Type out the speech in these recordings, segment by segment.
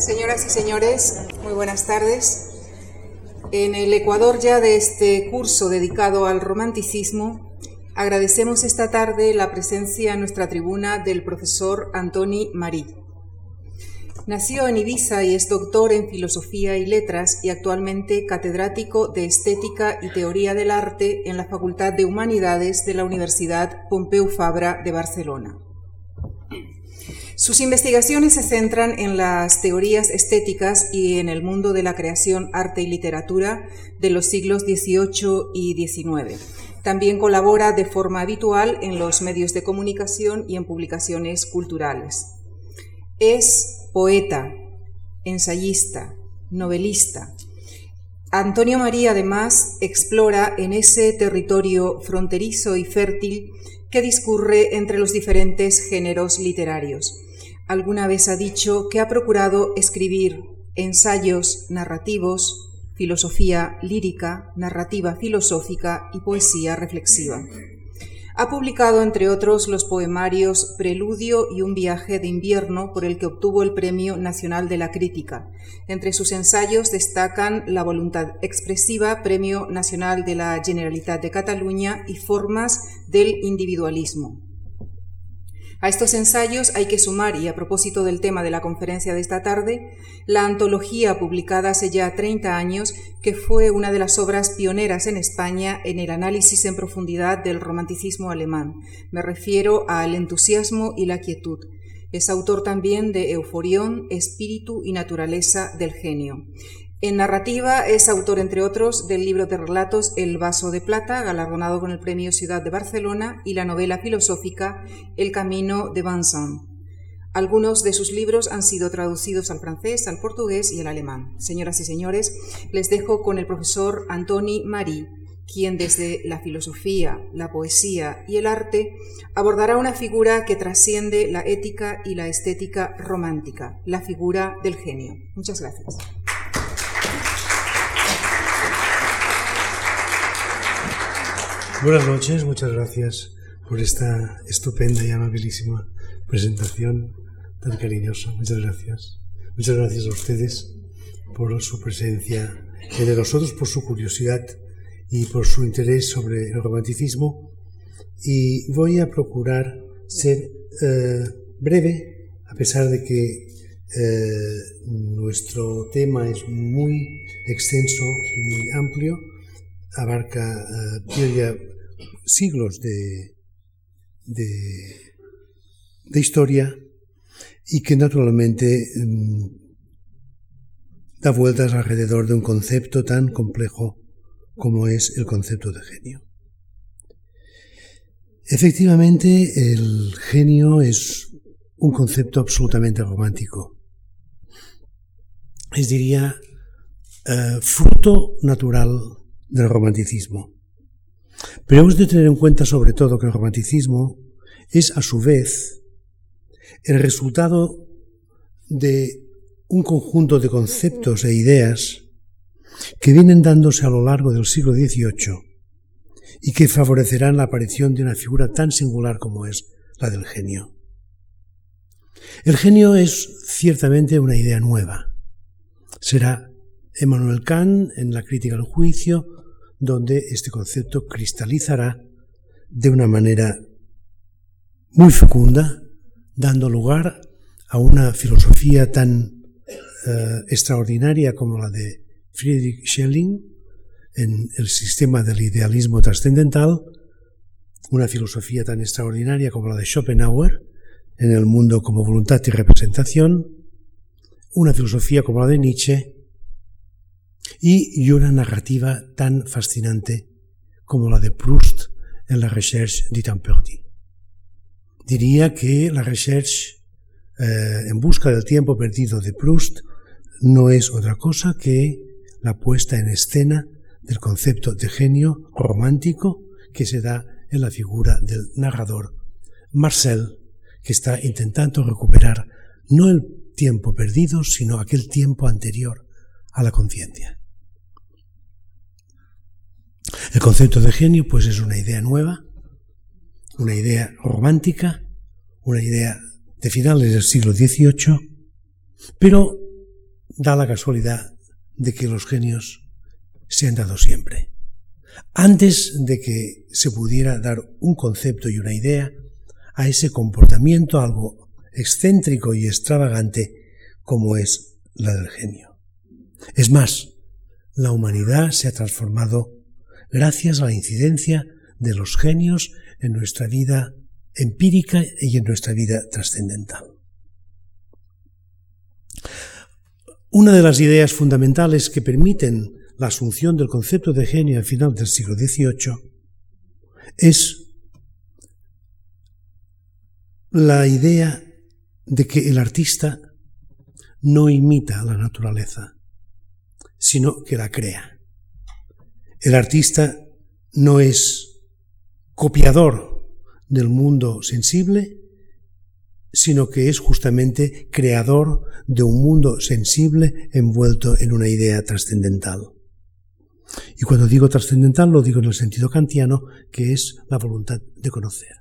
Señoras y señores, muy buenas tardes. En el Ecuador ya de este curso dedicado al romanticismo, agradecemos esta tarde la presencia en nuestra tribuna del profesor Antoni Marí. Nació en Ibiza y es doctor en Filosofía y Letras y actualmente catedrático de Estética y Teoría del Arte en la Facultad de Humanidades de la Universidad Pompeu Fabra de Barcelona. Sus investigaciones se centran en las teorías estéticas y en el mundo de la creación, arte y literatura de los siglos XVIII y XIX. También colabora de forma habitual en los medios de comunicación y en publicaciones culturales. Es poeta, ensayista, novelista. Antonio María además explora en ese territorio fronterizo y fértil que discurre entre los diferentes géneros literarios alguna vez ha dicho que ha procurado escribir ensayos narrativos, filosofía lírica, narrativa filosófica y poesía reflexiva. Ha publicado, entre otros, los poemarios Preludio y Un viaje de invierno, por el que obtuvo el Premio Nacional de la Crítica. Entre sus ensayos destacan La voluntad expresiva, Premio Nacional de la Generalitat de Cataluña y Formas del individualismo. A estos ensayos hay que sumar, y a propósito del tema de la conferencia de esta tarde, la antología publicada hace ya 30 años, que fue una de las obras pioneras en España en el análisis en profundidad del romanticismo alemán. Me refiero a El entusiasmo y la quietud. Es autor también de Euforión, Espíritu y Naturaleza del Genio. En narrativa es autor, entre otros, del libro de relatos El vaso de plata, galardonado con el Premio Ciudad de Barcelona, y la novela filosófica El camino de Vincent. Algunos de sus libros han sido traducidos al francés, al portugués y al alemán. Señoras y señores, les dejo con el profesor Antoni Marí, quien desde la filosofía, la poesía y el arte abordará una figura que trasciende la ética y la estética romántica, la figura del genio. Muchas gracias. Buenas noches, muchas gracias por esta estupenda y amabilísima presentación tan cariñosa. Muchas gracias. Muchas gracias a ustedes por su presencia entre nosotros, por su curiosidad y por su interés sobre el romanticismo. Y voy a procurar ser eh, breve, a pesar de que eh, nuestro tema es muy extenso y muy amplio, abarca uh, siglos de, de, historia y que naturalmente mm, da vueltas alrededor de un concepto tan complejo como es el concepto de genio. Efectivamente, el genio es un concepto absolutamente romántico. Es, diría, eh, fruto natural del romanticismo. Pero hemos de tener en cuenta sobre todo que el romanticismo es a su vez el resultado de un conjunto de conceptos e ideas que vienen dándose a lo largo del siglo XVIII y que favorecerán la aparición de una figura tan singular como es la del genio. El genio es ciertamente una idea nueva. Será Emmanuel Kant en la crítica al juicio donde este concepto cristalizará de una manera muy fecunda, dando lugar a una filosofía tan eh, extraordinaria como la de Friedrich Schelling en el sistema del idealismo trascendental, una filosofía tan extraordinaria como la de Schopenhauer en el mundo como voluntad y representación, una filosofía como la de Nietzsche y, una narrativa tan fascinante como la de Proust en La Recherche perdu. Diría que la Recherche eh, en busca del tiempo perdido de Proust no es otra cosa que la puesta en escena del concepto de genio romántico que se da en la figura del narrador Marcel, que está intentando recuperar no el tiempo perdido, sino aquel tiempo anterior a la conciencia. El concepto de genio pues es una idea nueva, una idea romántica, una idea de finales del siglo XVIII, pero da la casualidad de que los genios se han dado siempre. Antes de que se pudiera dar un concepto y una idea a ese comportamiento algo excéntrico y extravagante como es la del genio. Es más, la humanidad se ha transformado gracias a la incidencia de los genios en nuestra vida empírica y en nuestra vida trascendental. Una de las ideas fundamentales que permiten la asunción del concepto de genio al final del siglo XVIII es la idea de que el artista no imita a la naturaleza, sino que la crea. El artista no es copiador del mundo sensible, sino que es justamente creador de un mundo sensible envuelto en una idea trascendental. Y cuando digo trascendental lo digo en el sentido kantiano, que es la voluntad de conocer,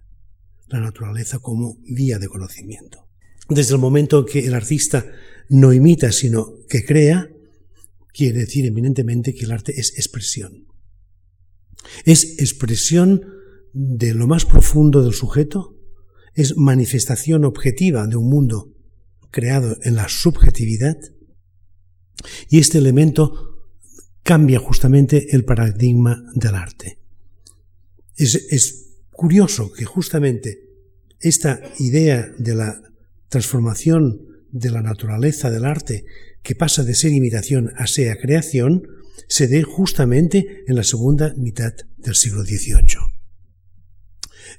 la naturaleza como vía de conocimiento. Desde el momento en que el artista no imita, sino que crea, quiere decir eminentemente que el arte es expresión. Es expresión de lo más profundo del sujeto, es manifestación objetiva de un mundo creado en la subjetividad, y este elemento cambia justamente el paradigma del arte. Es, es curioso que justamente esta idea de la transformación de la naturaleza del arte, que pasa de ser imitación a ser creación, se dé justamente en la segunda mitad del siglo XVIII.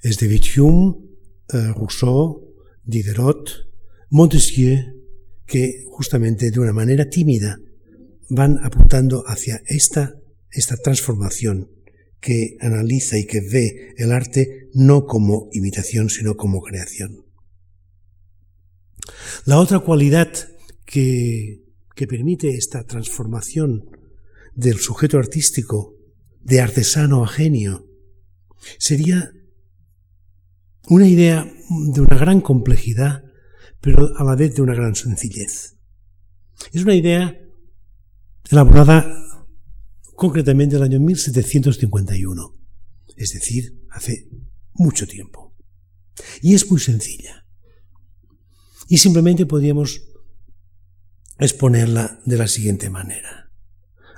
Es de Hume, eh, Rousseau, Diderot, Montesquieu, que justamente de una manera tímida van apuntando hacia esta, esta transformación que analiza y que ve el arte no como imitación, sino como creación. La otra cualidad que, que permite esta transformación del sujeto artístico de artesano a genio sería una idea de una gran complejidad, pero a la vez de una gran sencillez. Es una idea elaborada concretamente en el año 1751, es decir, hace mucho tiempo. Y es muy sencilla. Y simplemente podríamos exponerla de la siguiente manera.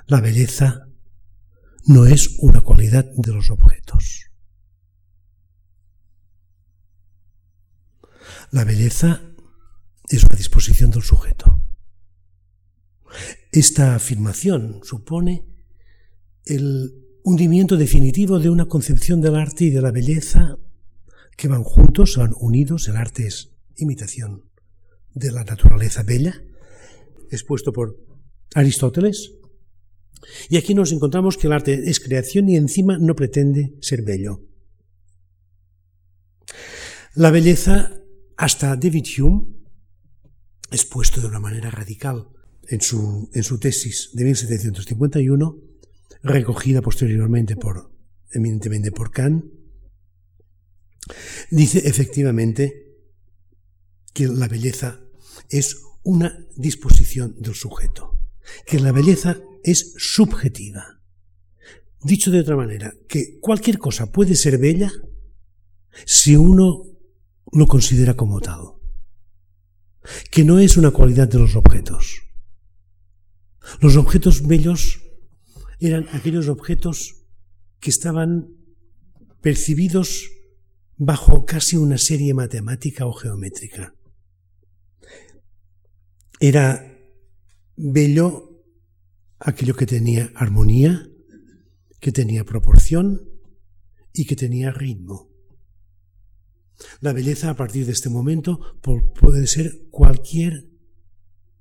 La belleza no es una cualidad de los objetos. La belleza es una disposición del sujeto. Esta afirmación supone el hundimiento definitivo de una concepción del arte y de la belleza que van juntos, van unidos. El arte es imitación de la naturaleza bella, expuesto por Aristóteles. Y aquí nos encontramos que el arte es creación y encima no pretende ser bello. La belleza, hasta David Hume, expuesto de una manera radical en su, en su tesis de 1751, recogida posteriormente por, eminentemente por Kant, dice efectivamente que la belleza es una disposición del sujeto, que la belleza es subjetiva. Dicho de otra manera, que cualquier cosa puede ser bella si uno lo considera como tal, que no es una cualidad de los objetos. Los objetos bellos eran aquellos objetos que estaban percibidos bajo casi una serie matemática o geométrica. Era bello aquello que tenía armonía, que tenía proporción y que tenía ritmo. La belleza a partir de este momento puede ser cualquier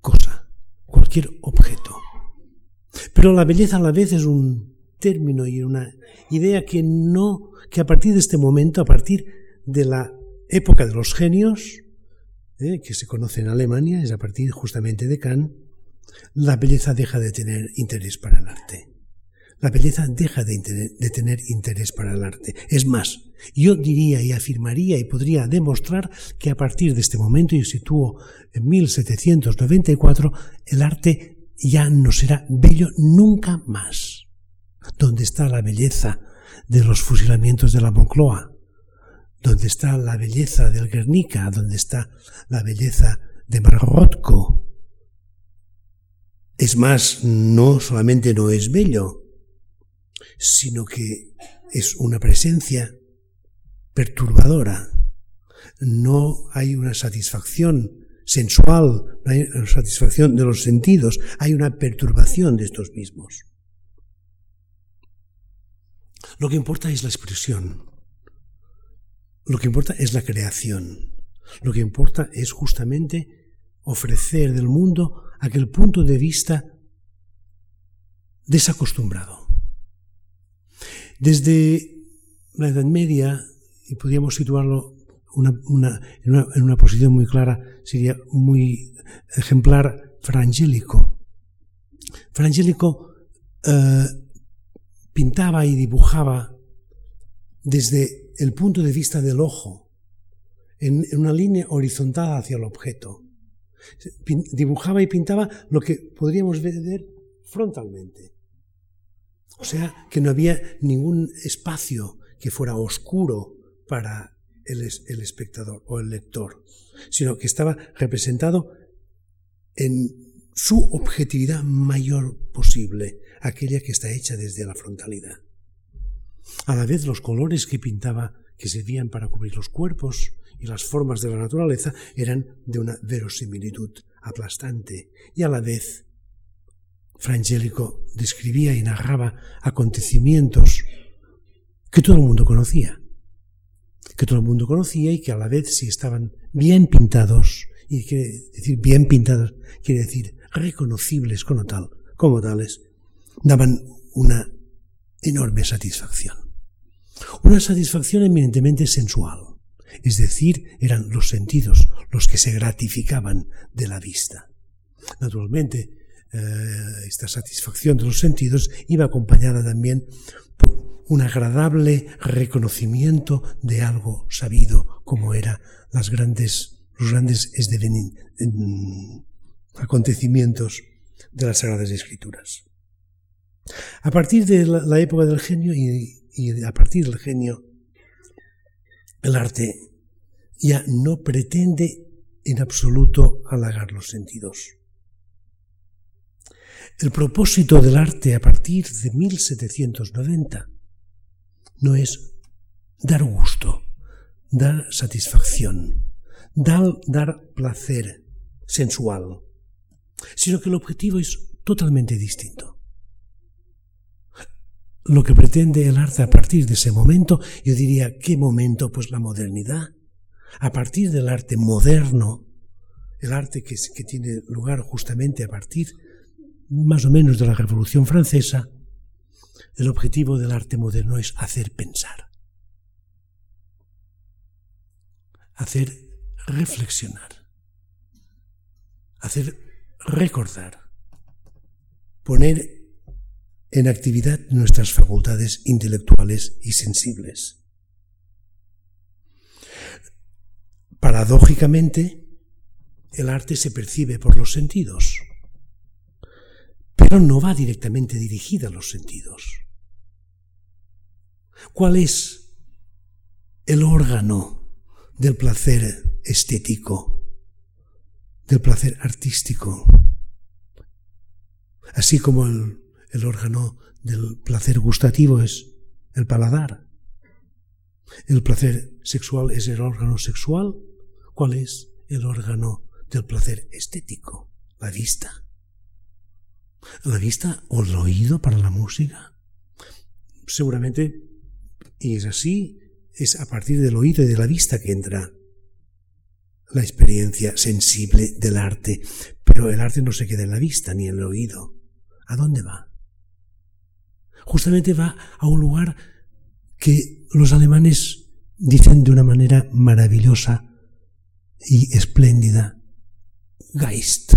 cosa, cualquier objeto. Pero la belleza a la vez es un término y una idea que no, que a partir de este momento, a partir de la época de los genios, eh, que se conoce en Alemania, es a partir justamente de Kant, la belleza deja de tener interés para el arte. la belleza deja de, tener interés para el arte. Es más, yo diría y afirmaría y podría demostrar que a partir de este momento, y sitúo en 1794, el arte ya no será bello nunca más. ¿Dónde está la belleza de los fusilamientos de la Moncloa? ¿Dónde está la belleza del Guernica? ¿Dónde está la belleza de Marrotco? Es más, no solamente no es bello, sino que es una presencia perturbadora. No hay una satisfacción sensual, no hay una satisfacción de los sentidos, hay una perturbación de estos mismos. Lo que importa es la expresión, lo que importa es la creación, lo que importa es justamente ofrecer del mundo aquel punto de vista desacostumbrado. Desde la Edad Media, y podríamos situarlo en, una, posición muy clara, sería muy ejemplar, Frangélico. Frangélico eh, pintaba y dibujaba desde el punto de vista del ojo, en, una línea horizontal hacia el objeto. Dibujaba y pintaba lo que podríamos ver frontalmente. O sea, que no había ningún espacio que fuera oscuro para el, espectador o el lector, sino que estaba representado en su objetividad mayor posible, aquella que está hecha desde la frontalidad. A la vez los colores que pintaba, que servían para cubrir los cuerpos y las formas de la naturaleza, eran de una verosimilitud aplastante y a la vez Frangélico describía y narraba acontecimientos que todo el mundo conocía, que todo el mundo conocía y que a la vez si estaban bien pintados, y quiere decir bien pintados, quiere decir reconocibles como tal, como tales, daban una enorme satisfacción. Una satisfacción eminentemente sensual, es decir, eran los sentidos los que se gratificaban de la vista. Naturalmente, eh, esta satisfacción de los sentidos iba acompañada también por un agradable reconocimiento de algo sabido, como eran las grandes, los grandes acontecimientos de las Sagradas Escrituras. A partir de la, época del genio y, a partir del genio, el arte ya no pretende en absoluto halagar los sentidos. El propósito del arte a partir de 1790 no es dar gusto, dar satisfacción, dar, dar placer sensual, sino que el objetivo es totalmente distinto lo que pretende el arte a partir de ese momento, yo diría, ¿qué momento? Pues la modernidad. A partir del arte moderno, el arte que, tiene lugar justamente a partir más o menos de la Revolución Francesa, el objetivo del arte moderno es hacer pensar, hacer reflexionar, hacer recordar, poner en actividad nuestras facultades intelectuales y sensibles. Paradójicamente, el arte se percibe por los sentidos, pero no va directamente dirigida a los sentidos. ¿Cuál es el órgano del placer estético, del placer artístico? Así como el el órgano del placer gustativo es el paladar. El placer sexual es el órgano sexual. ¿Cuál es el órgano del placer estético? La vista. ¿La vista o el oído para la música? Seguramente, y es así, es a partir del oído y de la vista que entra la experiencia sensible del arte. Pero el arte no se queda en la vista ni en el oído. ¿A dónde va? Justamente va a un lugar que los alemanes dicen de una manera maravillosa y espléndida, Geist.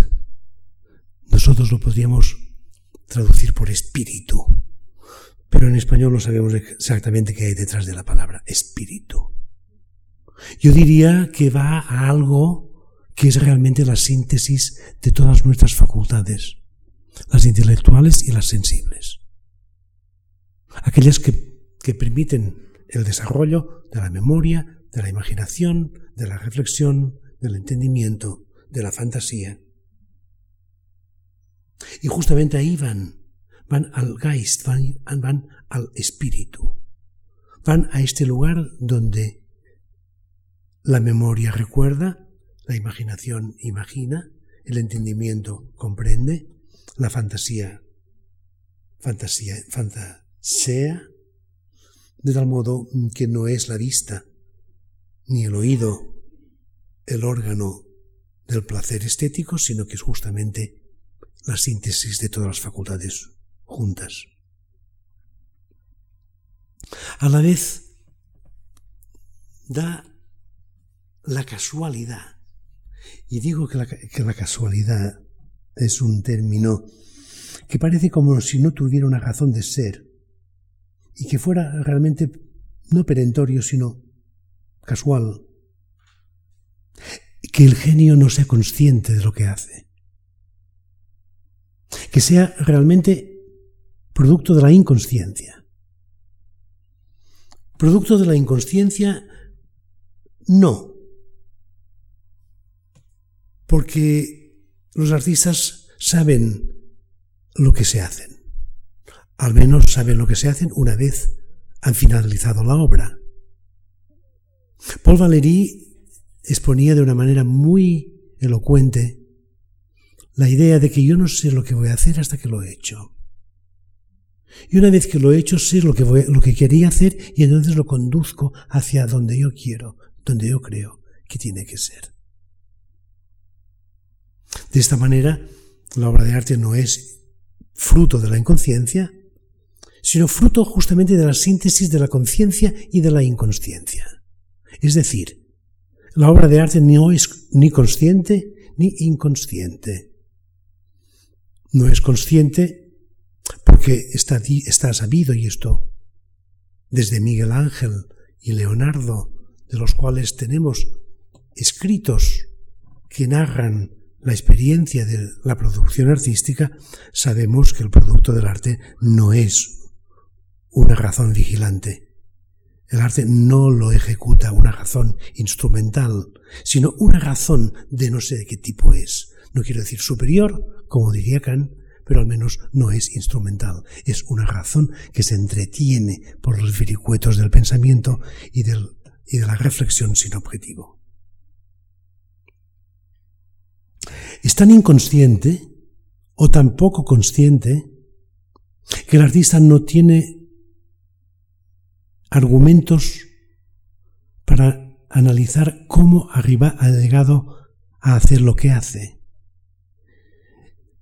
Nosotros lo podríamos traducir por espíritu. pero en español no sabemos exactamente qué hay detrás de la palabra espíritu. Yo diría que va a algo que es realmente la síntesis de todas nuestras facultades, las intelectuales y las sensibles. Aquellas que, que permiten el desarrollo de la memoria, de la imaginación, de la reflexión, del entendimiento, de la fantasía. Y justamente ahí van, van al Geist, van, van al espíritu, van a este lugar donde la memoria recuerda, la imaginación imagina, el entendimiento comprende, la fantasía, fantasía, fantasea, de tal modo que no es la vista ni el oído el órgano del placer estético, sino que es justamente la síntesis de todas las facultades juntas. A la vez, da la casualidad, y digo que la, que la casualidad es un término que parece como si no tuviera una razón de ser, y que fuera realmente no perentorio, sino casual, que el genio no sea consciente de lo que hace, que sea realmente producto de la inconsciencia. Producto de la inconsciencia, no, porque los artistas saben lo que se hacen, al menos saben lo que se hacen una vez han finalizado la obra. Paul Valéry exponía de una manera muy elocuente la idea de que yo no sé lo que voy a hacer hasta que lo he hecho. Y una vez que lo he hecho, sé lo que, lo que quería hacer y entonces lo conduzco hacia donde yo quiero, donde yo creo que tiene que ser. De esta manera, la obra de arte no es fruto de la inconsciencia, sino fruto justamente de la síntesis de la conciencia y de la inconsciencia. Es decir, la obra de arte no es ni consciente ni inconsciente. No es consciente porque está, está sabido y esto desde Miguel Ángel y Leonardo, de los cuales tenemos escritos que narran la experiencia de la producción artística, sabemos que el producto del arte no es una razón vigilante, el arte no lo ejecuta una razón instrumental, sino una razón de no sé de qué tipo es. No quiero decir superior, como diría Kant, pero al menos no es instrumental. Es una razón que se entretiene por los vericuetos del pensamiento y, del, y de la reflexión sin objetivo. Es tan inconsciente o tan poco consciente que el artista no tiene argumentos para analizar cómo arriba ha llegado a hacer lo que hace.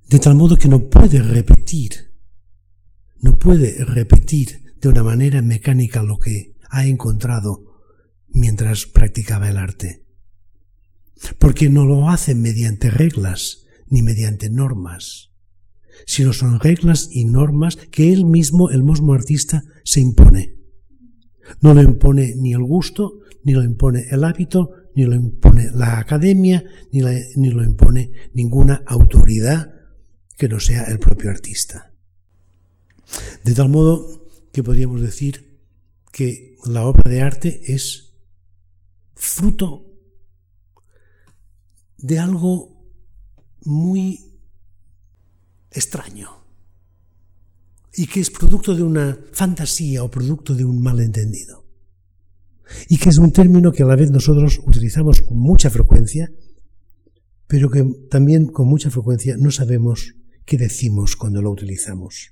De tal modo que no puede repetir, no puede repetir de una manera mecánica lo que ha encontrado mientras practicaba el arte. Porque no lo hace mediante reglas ni mediante normas, sino son reglas y normas que él mismo, el mismo artista, se impone. No lo impone ni el gusto, ni lo impone el hábito, ni lo impone la academia, ni, lo impone ninguna autoridad que no sea el propio artista. De tal modo que podríamos decir que la obra de arte es fruto de algo muy extraño y que es producto de una fantasía o producto de un malentendido. Y que es un término que a la vez nosotros utilizamos con mucha frecuencia, pero que también con mucha frecuencia no sabemos qué decimos cuando lo utilizamos.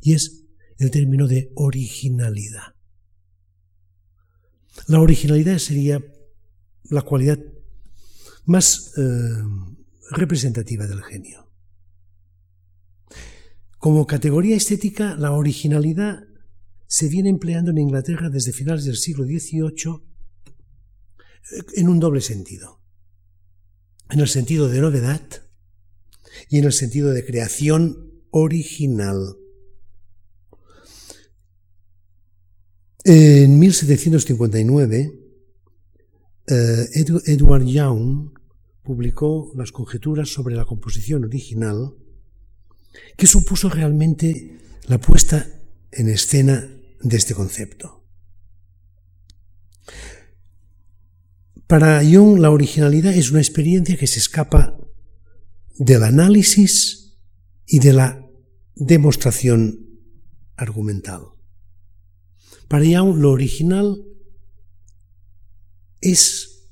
Y es el término de originalidad. La originalidad sería la cualidad más eh, representativa del genio. Como categoría estética, la originalidad se viene empleando en Inglaterra desde finales del siglo XVIII eh, en un doble sentido. En el sentido de novedad y en el sentido de creación original. En 1759, eh, Edward Young publicó las conjeturas sobre la composición original, que supuso realmente la puesta en escena de este concepto. Para Jung, la originalidad es una experiencia que se escapa del análisis y de la demostración argumental. Para Young, lo original es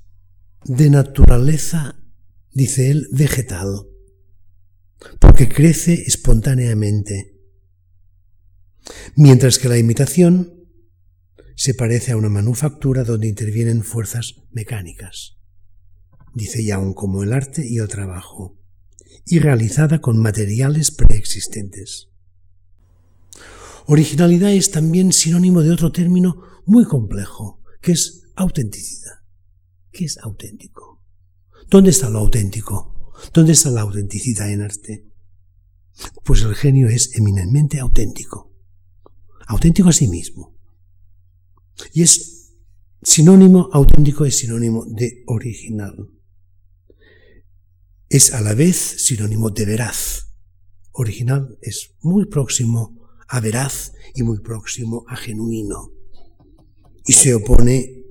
de naturaleza, dice él, vegetal, porque crece espontáneamente, mientras que la imitación se parece a una manufactura donde intervienen fuerzas mecánicas, dice Young, como el arte y el trabajo, y realizada con materiales preexistentes. Originalidad es también sinónimo de otro término muy complejo, que es autenticidad. ¿Qué es auténtico? ¿Dónde está lo auténtico? ¿Dónde está la autenticidad en arte? Pues el genio es eminentemente auténtico. Auténtico a sí mismo. Y es sinónimo, auténtico es sinónimo de original. Es a la vez sinónimo de veraz. Original es muy próximo a veraz y muy próximo a genuino. Y se opone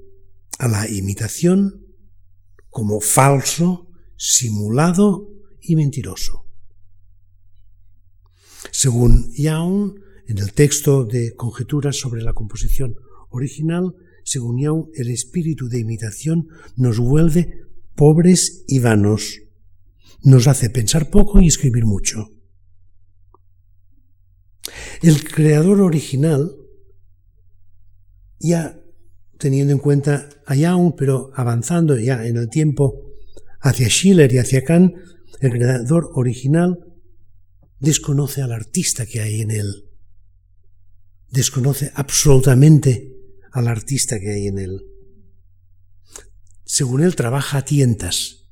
a la imitación como falso, simulado y mentiroso. Según Young, en el texto de Conjeturas sobre la composición original, según Young, el espíritu de imitación nos vuelve pobres y vanos, nos hace pensar poco y escribir mucho. El creador original ya teniendo en cuenta a Young, pero avanzando ya en el tiempo hacia Schiller y hacia Kant, el creador original desconoce al artista que hay en él. Desconoce absolutamente al artista que hay en él. Según él trabaja a tientas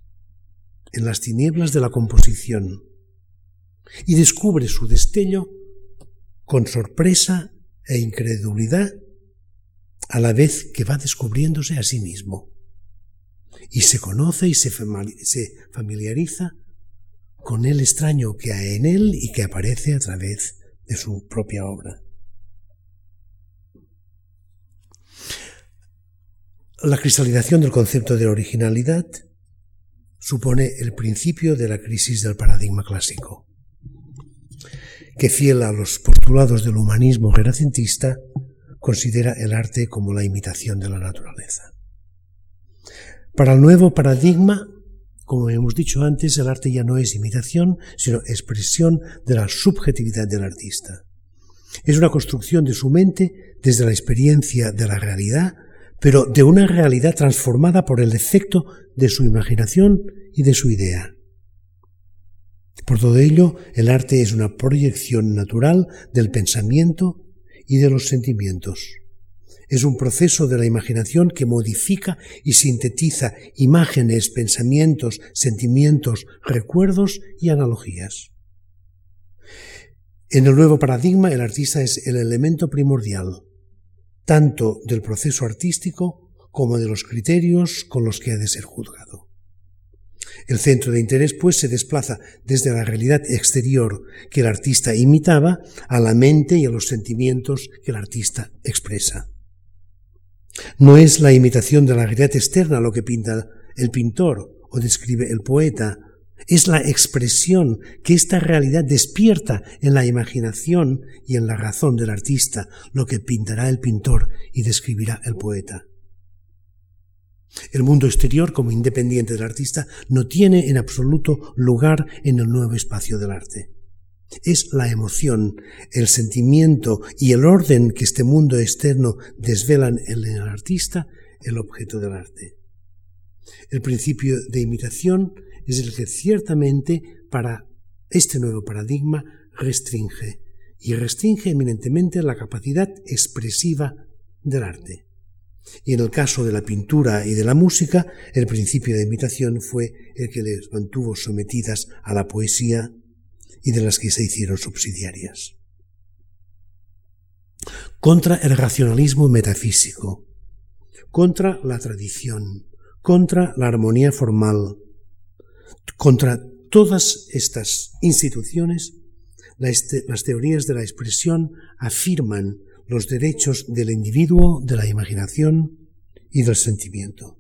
en las tinieblas de la composición y descubre su destello con sorpresa e incredulidad a la vez que va descubriéndose a sí mismo. Y se conoce y se familiariza con el extraño que hay en él y que aparece a través de su propia obra. La cristalización del concepto de originalidad supone el principio de la crisis del paradigma clásico, que fiel a los postulados del humanismo renacentista, considera el arte como la imitación de la naturaleza. Para el nuevo paradigma, como hemos dicho antes, el arte ya no es imitación, sino expresión de la subjetividad del artista. Es una construcción de su mente desde la experiencia de la realidad, pero de una realidad transformada por el efecto de su imaginación y de su idea. Por todo ello, el arte es una proyección natural del pensamiento y de los sentimientos. Es un proceso de la imaginación que modifica y sintetiza imágenes, pensamientos, sentimientos, recuerdos y analogías. En el nuevo paradigma, el artista es el elemento primordial, tanto del proceso artístico como de los criterios con los que ha de ser juzgado. El centro de interés, pues, se desplaza desde la realidad exterior que el artista imitaba a la mente y a los sentimientos que el artista expresa. No es la imitación de la realidad externa lo que pinta el pintor o describe el poeta, es la expresión que esta realidad despierta en la imaginación y en la razón del artista, lo que pintará el pintor y describirá el poeta. El mundo exterior, como independiente del artista, no tiene en absoluto lugar en el nuevo espacio del arte. Es la emoción, el sentimiento y el orden que este mundo externo desvelan en el artista el objeto del arte. El principio de imitación es el que ciertamente para este nuevo paradigma restringe, y restringe eminentemente la capacidad expresiva del arte. Y en el caso de la pintura y de la música, el principio de imitación fue el que les mantuvo sometidas a la poesía y de las que se hicieron subsidiarias. contra el racionalismo metafísico, contra la tradición, contra la armonía formal, contra todas estas instituciones, las teorías de la expresión afirman los derechos del individuo, de la imaginación y del sentimiento.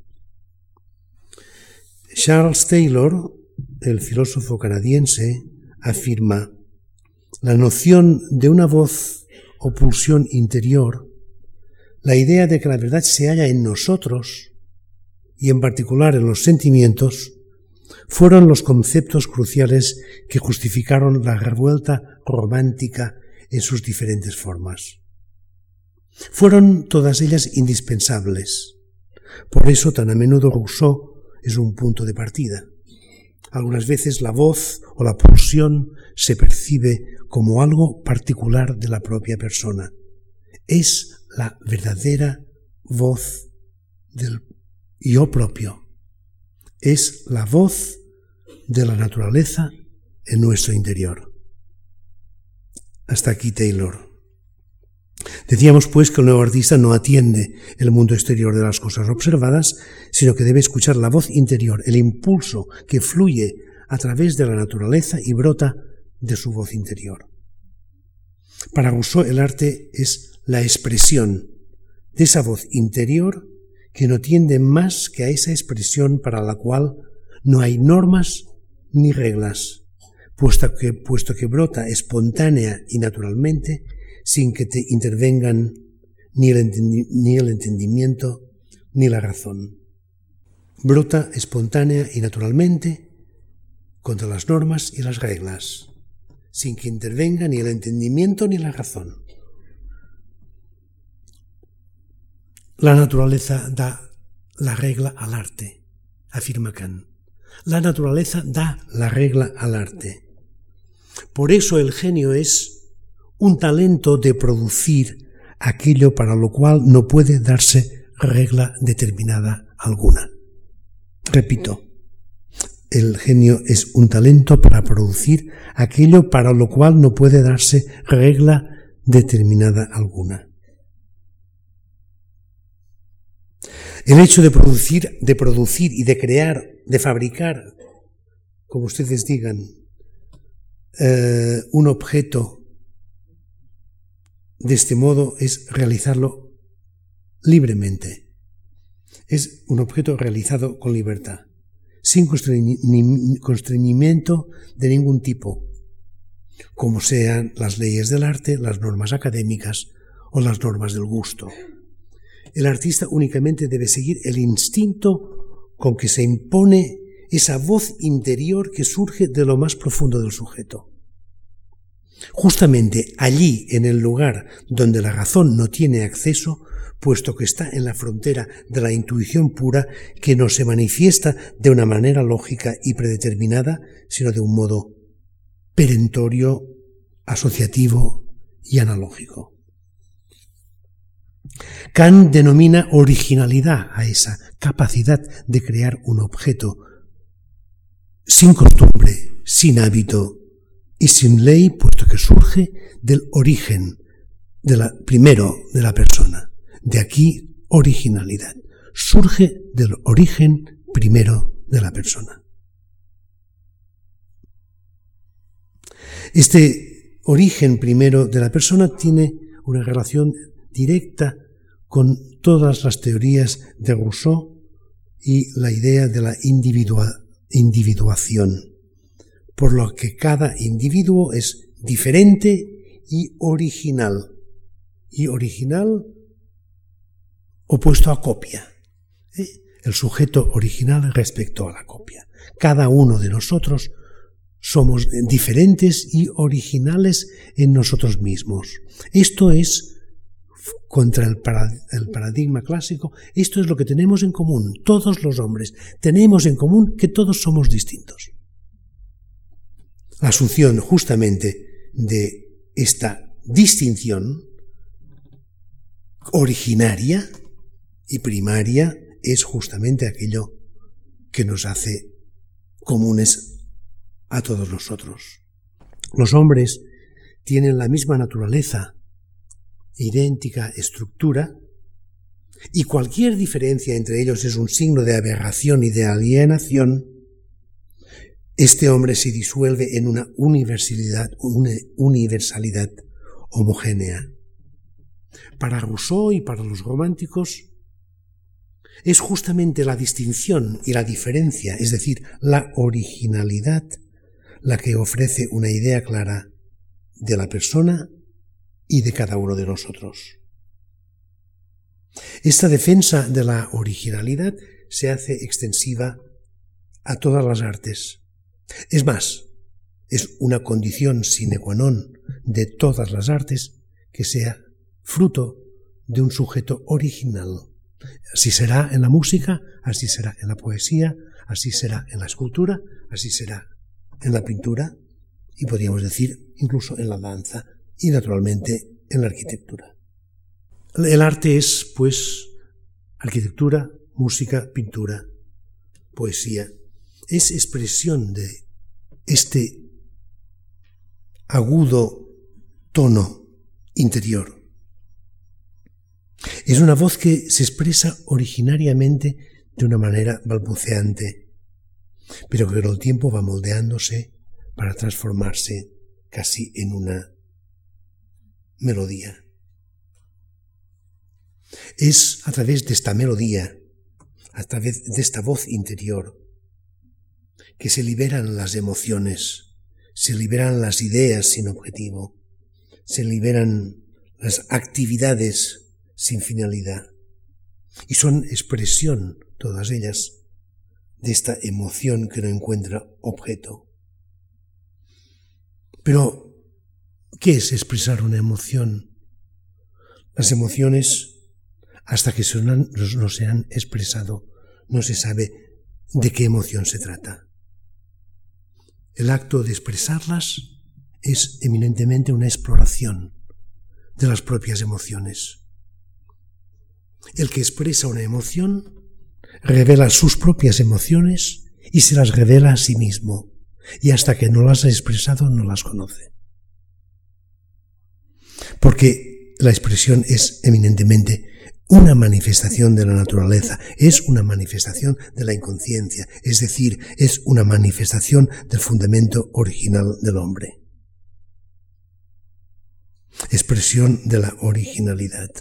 Charles Taylor, el filósofo canadiense, afirma la noción de una voz o pulsión interior, la idea de que la verdad se halla en nosotros y en particular en los sentimientos, fueron los conceptos cruciales que justificaron la revuelta romántica en sus diferentes formas. Fueron todas ellas indispensables. Por eso tan a menudo Rousseau es un punto de partida. Algunas veces la voz o la pulsión se percibe como algo particular de la propia persona. Es la verdadera voz del yo propio. Es la voz de la naturaleza en nuestro interior. Hasta aquí Taylor. Decíamos pues que el nuevo artista no atiende el mundo exterior de las cosas observadas, sino que debe escuchar la voz interior, el impulso que fluye a través de la naturaleza y brota de su voz interior. Para Rousseau el arte es la expresión de esa voz interior que no tiende más que a esa expresión para la cual no hay normas ni reglas, puesto que, puesto que brota espontánea y naturalmente sin que te intervengan ni el, entendimiento ni la razón. Brota espontánea y naturalmente contra las normas y las reglas, sin que intervenga ni el entendimiento ni la razón. La naturaleza da la regla al arte, afirma Kant. La naturaleza da la regla al arte. Por eso el genio es un talento de producir aquello para lo cual no puede darse regla determinada alguna. Repito, el genio es un talento para producir aquello para lo cual no puede darse regla determinada alguna. El hecho de producir, de producir y de crear, de fabricar, como ustedes digan, eh, un objeto de este modo es realizarlo libremente. Es un objeto realizado con libertad, sin constreñimiento de ningún tipo, como sean las leyes del arte, las normas académicas o las normas del gusto. El artista únicamente debe seguir el instinto con que se impone esa voz interior que surge de lo más profundo del sujeto. Justamente allí, en el lugar donde la razón no tiene acceso, puesto que está en la frontera de la intuición pura que no se manifiesta de una manera lógica y predeterminada, sino de un modo perentorio, asociativo y analógico. Kant denomina originalidad a esa capacidad de crear un objeto sin costumbre, sin hábito, y sin ley, puesto que surge del origen de la, primero de la persona. De aquí originalidad. Surge del origen primero de la persona. Este origen primero de la persona tiene una relación directa con todas las teorías de Rousseau y la idea de la individuación por lo que cada individuo es diferente y original. Y original opuesto a copia. ¿eh? El sujeto original respecto a la copia. Cada uno de nosotros somos diferentes y originales en nosotros mismos. Esto es contra el, paradigma clásico, esto es lo que tenemos en común, todos los hombres. Tenemos en común que todos somos distintos la asunción justamente de esta distinción originaria y primaria es justamente aquello que nos hace comunes a todos nosotros. Los hombres tienen la misma naturaleza idéntica estructura, y cualquier diferencia entre ellos es un signo de aberración y de alienación, este hombre se disuelve en una universalidad, una universalidad homogénea. Para Rousseau y para los románticos, es justamente la distinción y la diferencia, es decir, la originalidad, la que ofrece una idea clara de la persona y de cada uno de nosotros. Esta defensa de la originalidad se hace extensiva a todas las artes. Es más, es una condición sine qua non de todas las artes que sea fruto de un sujeto original. Así será en la música, así será en la poesía, así será en la escultura, así será en la pintura y podríamos decir incluso en la danza y naturalmente en la arquitectura. El arte es, pues, arquitectura, música, pintura, poesía. Es expresión de este agudo tono interior. Es una voz que se expresa originariamente de una manera balbuceante, pero que con el tiempo va moldeándose para transformarse casi en una melodía. Es a través de esta melodía, a través de esta voz interior, que se liberan las emociones, se liberan las ideas sin objetivo, se liberan las actividades sin finalidad. Y son expresión, todas ellas, de esta emoción que no encuentra objeto. Pero, ¿qué es expresar una emoción? Las emociones, hasta que no se han expresado, no se sabe de qué emoción se trata. El acto de expresarlas es eminentemente una exploración de las propias emociones. El que expresa una emoción revela sus propias emociones y se las revela a sí mismo, y hasta que no las ha expresado no las conoce. Porque la expresión es eminentemente una manifestación de la naturaleza, es una manifestación de la inconsciencia, es decir, es una manifestación del fundamento original del hombre. Expresión de la originalidad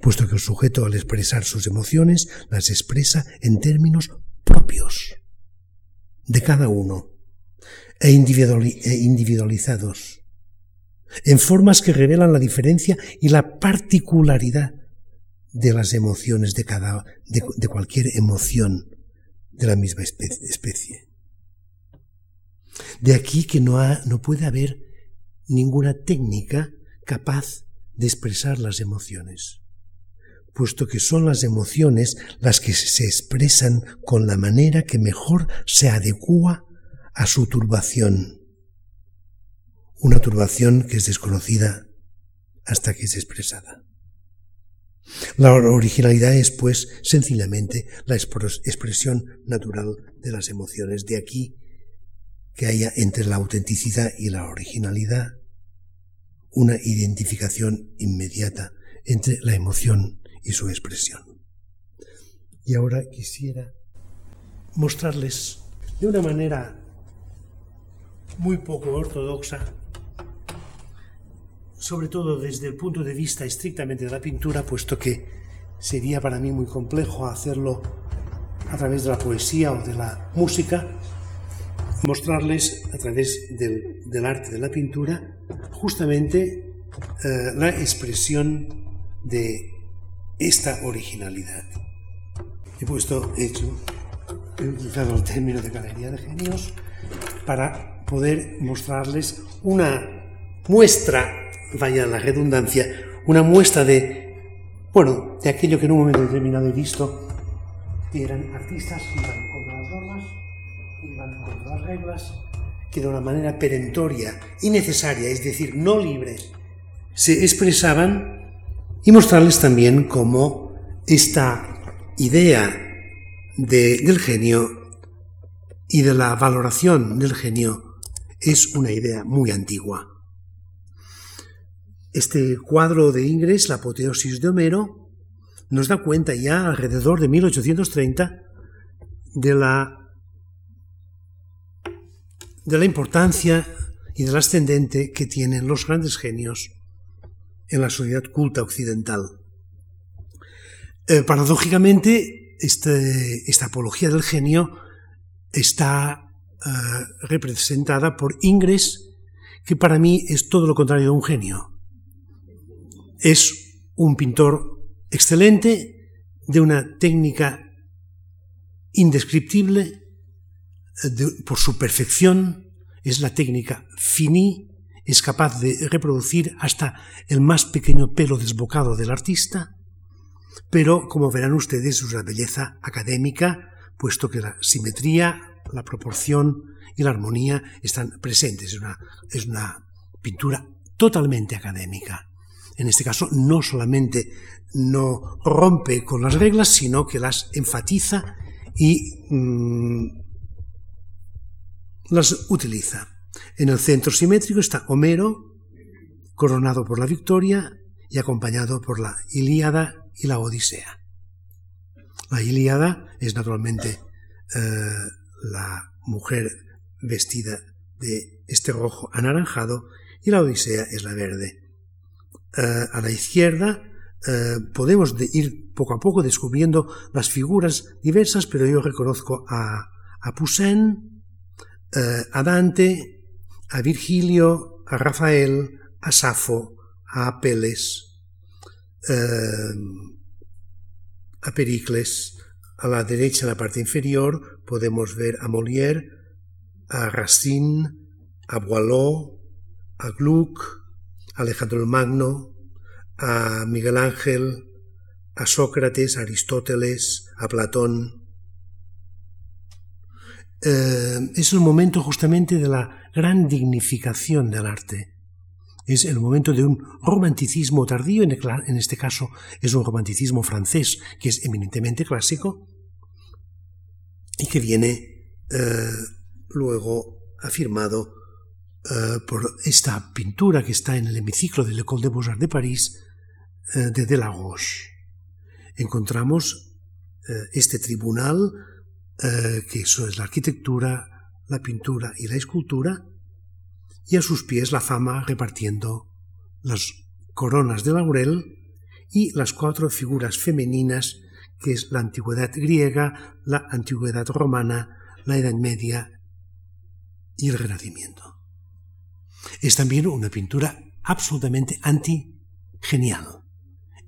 puesto que el sujeto al expresar sus emociones las expresa en términos propios de cada uno e, e, individualizados, en formas que revelan la diferencia y la particularidad de las emociones de cada de, cualquier emoción de la misma especie. De aquí que no, no puede haber ninguna técnica capaz de expresar las emociones, puesto que son las emociones las que se expresan con la manera que mejor se adecua a su turbación. Una turbación que es desconocida hasta que es expresada. La originalidad es, pues, sencillamente la expresión natural de las emociones. De aquí que haya entre la autenticidad y la originalidad una identificación inmediata entre la emoción y su expresión. Y ahora quisiera mostrarles de una manera muy poco ortodoxa, sobre todo desde el punto de vista estrictamente de la pintura, puesto que sería para mí muy complejo hacerlo a través de la poesía o de la música, mostrarles a través del, arte de la pintura justamente eh, la expresión de esta originalidad. He puesto, he hecho, he utilizado el término de galería de genios para poder mostrarles una muestra, vaya la redundancia, una muestra de, bueno, de aquello que en un momento determinado he visto, que eran artistas iban contra las normas, iban contra las reglas, que de una manera perentoria y necesaria, es decir, no libre, se expresaban y mostrarles también cómo esta idea del genio y de la valoración del genio es una idea muy antigua. Este cuadro de Ingres, la apoteosis de Homero, nos da cuenta ya alrededor de 1830 de la, importancia y del ascendente que tienen los grandes genios en la sociedad culta occidental. Eh, paradójicamente, este, esta apología del genio está eh, representada por Ingres, que para mí es todo lo contrario de un genio. Es un pintor excelente, de una técnica indescriptible, eh, por su perfección, es la técnica fini, es capaz de reproducir hasta el más pequeño pelo desbocado del artista, pero como verán ustedes es una belleza académica, puesto que la simetría, la proporción y la armonía están presentes. Es una, es una pintura totalmente académica. En este caso, no solamente no rompe con las reglas, sino que las enfatiza y mm, las utiliza. En el centro simétrico está Homero, coronado por la victoria y acompañado por la Ilíada y la Odisea. La Ilíada es naturalmente eh, la mujer vestida de este rojo anaranjado y la Odisea es la verde. Eh, a la izquierda eh, podemos ir poco a poco descubriendo las figuras diversas, pero yo reconozco a, a Poussin, a Dante, a Virgilio, a Rafael, a Safo, a Apeles, a Pericles. A la derecha, en la parte inferior, podemos ver a Molière, a Racine, a Boileau, a Gluck, Alejandro el Magno, a Miguel Ángel, a Sócrates, a Aristóteles, a Platón. Em, es el momento justamente de la gran dignificación del arte es el momento de un romanticismo tardío, en este caso es un romanticismo francés que es eminentemente clásico y que viene eh, luego afirmado eh, por esta pintura que está en el hemiciclo del École des Beaux-Arts de París eh, de Delaroche. Encontramos este tribunal que eso es la arquitectura, la pintura y la escultura, y a sus pies la fama repartiendo las coronas de laurel y las cuatro figuras femeninas que es la antigüedad griega, la antigüedad romana, la Edad Media y el Renacimiento. Es también una pintura absolutamente anti-genial.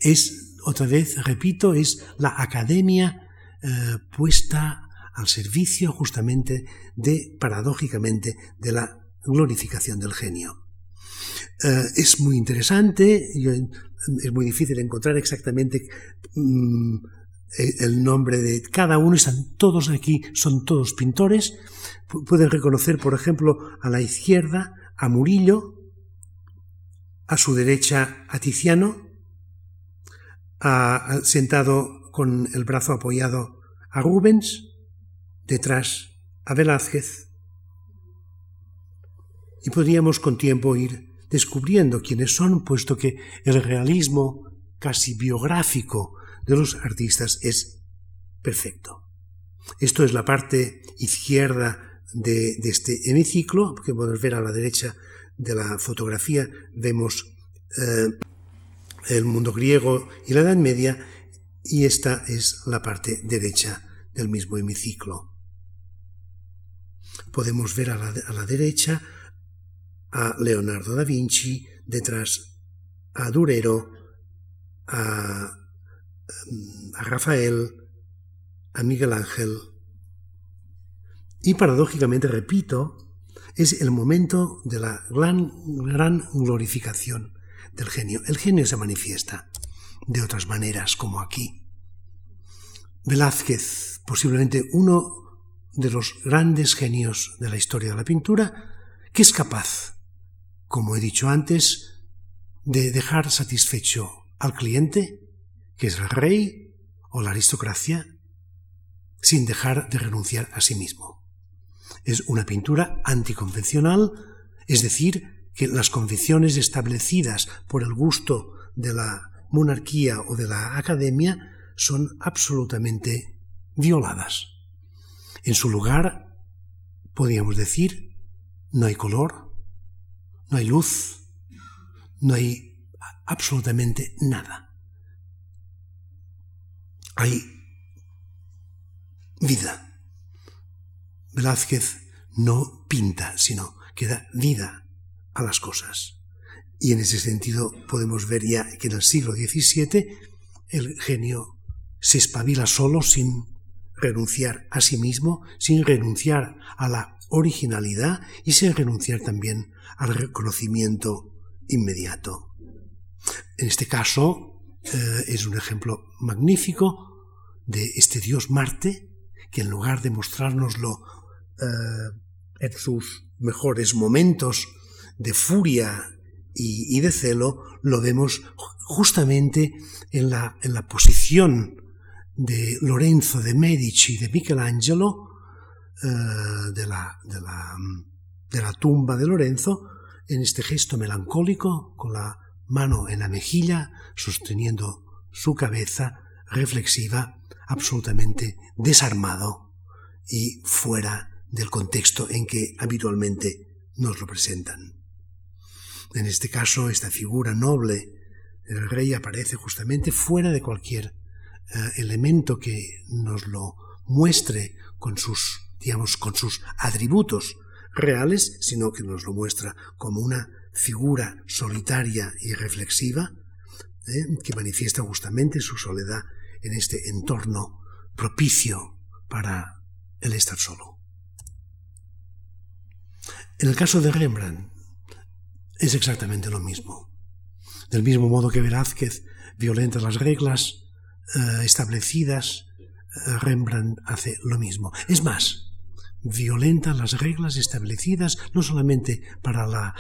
Es, otra vez, repito, es la academia eh, puesta al servicio justamente de, paradójicamente, de la glorificación del genio. Eh, es muy interesante, es muy difícil encontrar exactamente mm, el nombre de cada uno, están todos aquí, son todos pintores. pueden reconocer, por ejemplo, a la izquierda a Murillo, a su derecha a Tiziano, sentado con el brazo apoyado a Rubens, detrás a Velázquez, y podríamos con tiempo ir descubriendo quiénes son, puesto que el realismo casi biográfico de los artistas es perfecto. Esto es la parte izquierda de, este hemiciclo, que podemos ver a la derecha de la fotografía, vemos eh, el mundo griego y la Edad Media, y esta es la parte derecha del mismo hemiciclo. Podemos ver a la derecha a Leonardo da Vinci, detrás a Durero, a, a Rafael, a Miguel Ángel. Y paradójicamente, repito, es el momento de la gran, gran glorificación del genio. El genio se manifiesta de otras maneras, como aquí. Velázquez, posiblemente uno de los grandes genios de la historia de la pintura, que es capaz como he dicho antes, de dejar satisfecho al cliente, que es el rey o la aristocracia, sin dejar de renunciar a sí mismo. Es una pintura anticonvencional, es decir, que las convenciones establecidas por el gusto de la monarquía o de la academia son absolutamente violadas. En su lugar, podríamos decir, no hay color, no hay luz, no hay absolutamente nada. Hay vida. Velázquez no pinta, sino que da vida a las cosas. Y en ese sentido podemos ver ya que en el siglo XVII el genio se espabila solo sin renunciar a sí mismo, sin renunciar a la originalidad y sin renunciar también al reconocimiento inmediato. En este caso eh, es un ejemplo magnífico de este dios Marte, que en lugar de mostrárnoslo eh, en sus mejores momentos de furia y, de celo, lo vemos justamente en la, en la posición de Lorenzo de Medici y de Michelangelo, eh, de, la, de, la, de la tumba de Lorenzo, en este gesto melancólico, con la mano en la mejilla, sosteniendo su cabeza reflexiva, absolutamente desarmado y fuera del contexto en que habitualmente nos lo presentan. En este caso, esta figura noble del rey aparece justamente fuera de cualquier eh, elemento que nos lo muestre con sus, digamos, con sus atributos reales, sino que nos lo muestra como una figura solitaria y reflexiva, eh, que manifiesta justamente su soledad en este entorno propicio para el estar solo. En el caso de Rembrandt es exactamente lo mismo. Del mismo modo que Velázquez violenta las reglas eh, establecidas, eh, Rembrandt hace lo mismo. Es más, violenta las reglas establecidas no solamente para la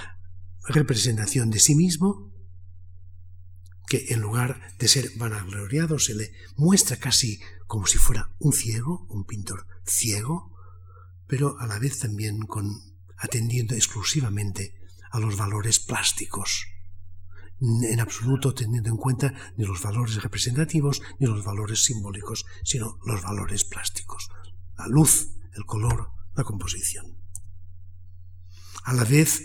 representación de sí mismo, que en lugar de ser vanagloriado se le muestra casi como si fuera un ciego, un pintor ciego, pero a la vez también con atendiendo exclusivamente a los valores plásticos, en absoluto teniendo en cuenta ni los valores representativos ni los valores simbólicos, sino los valores plásticos, la luz, el color, la composición. A la vez,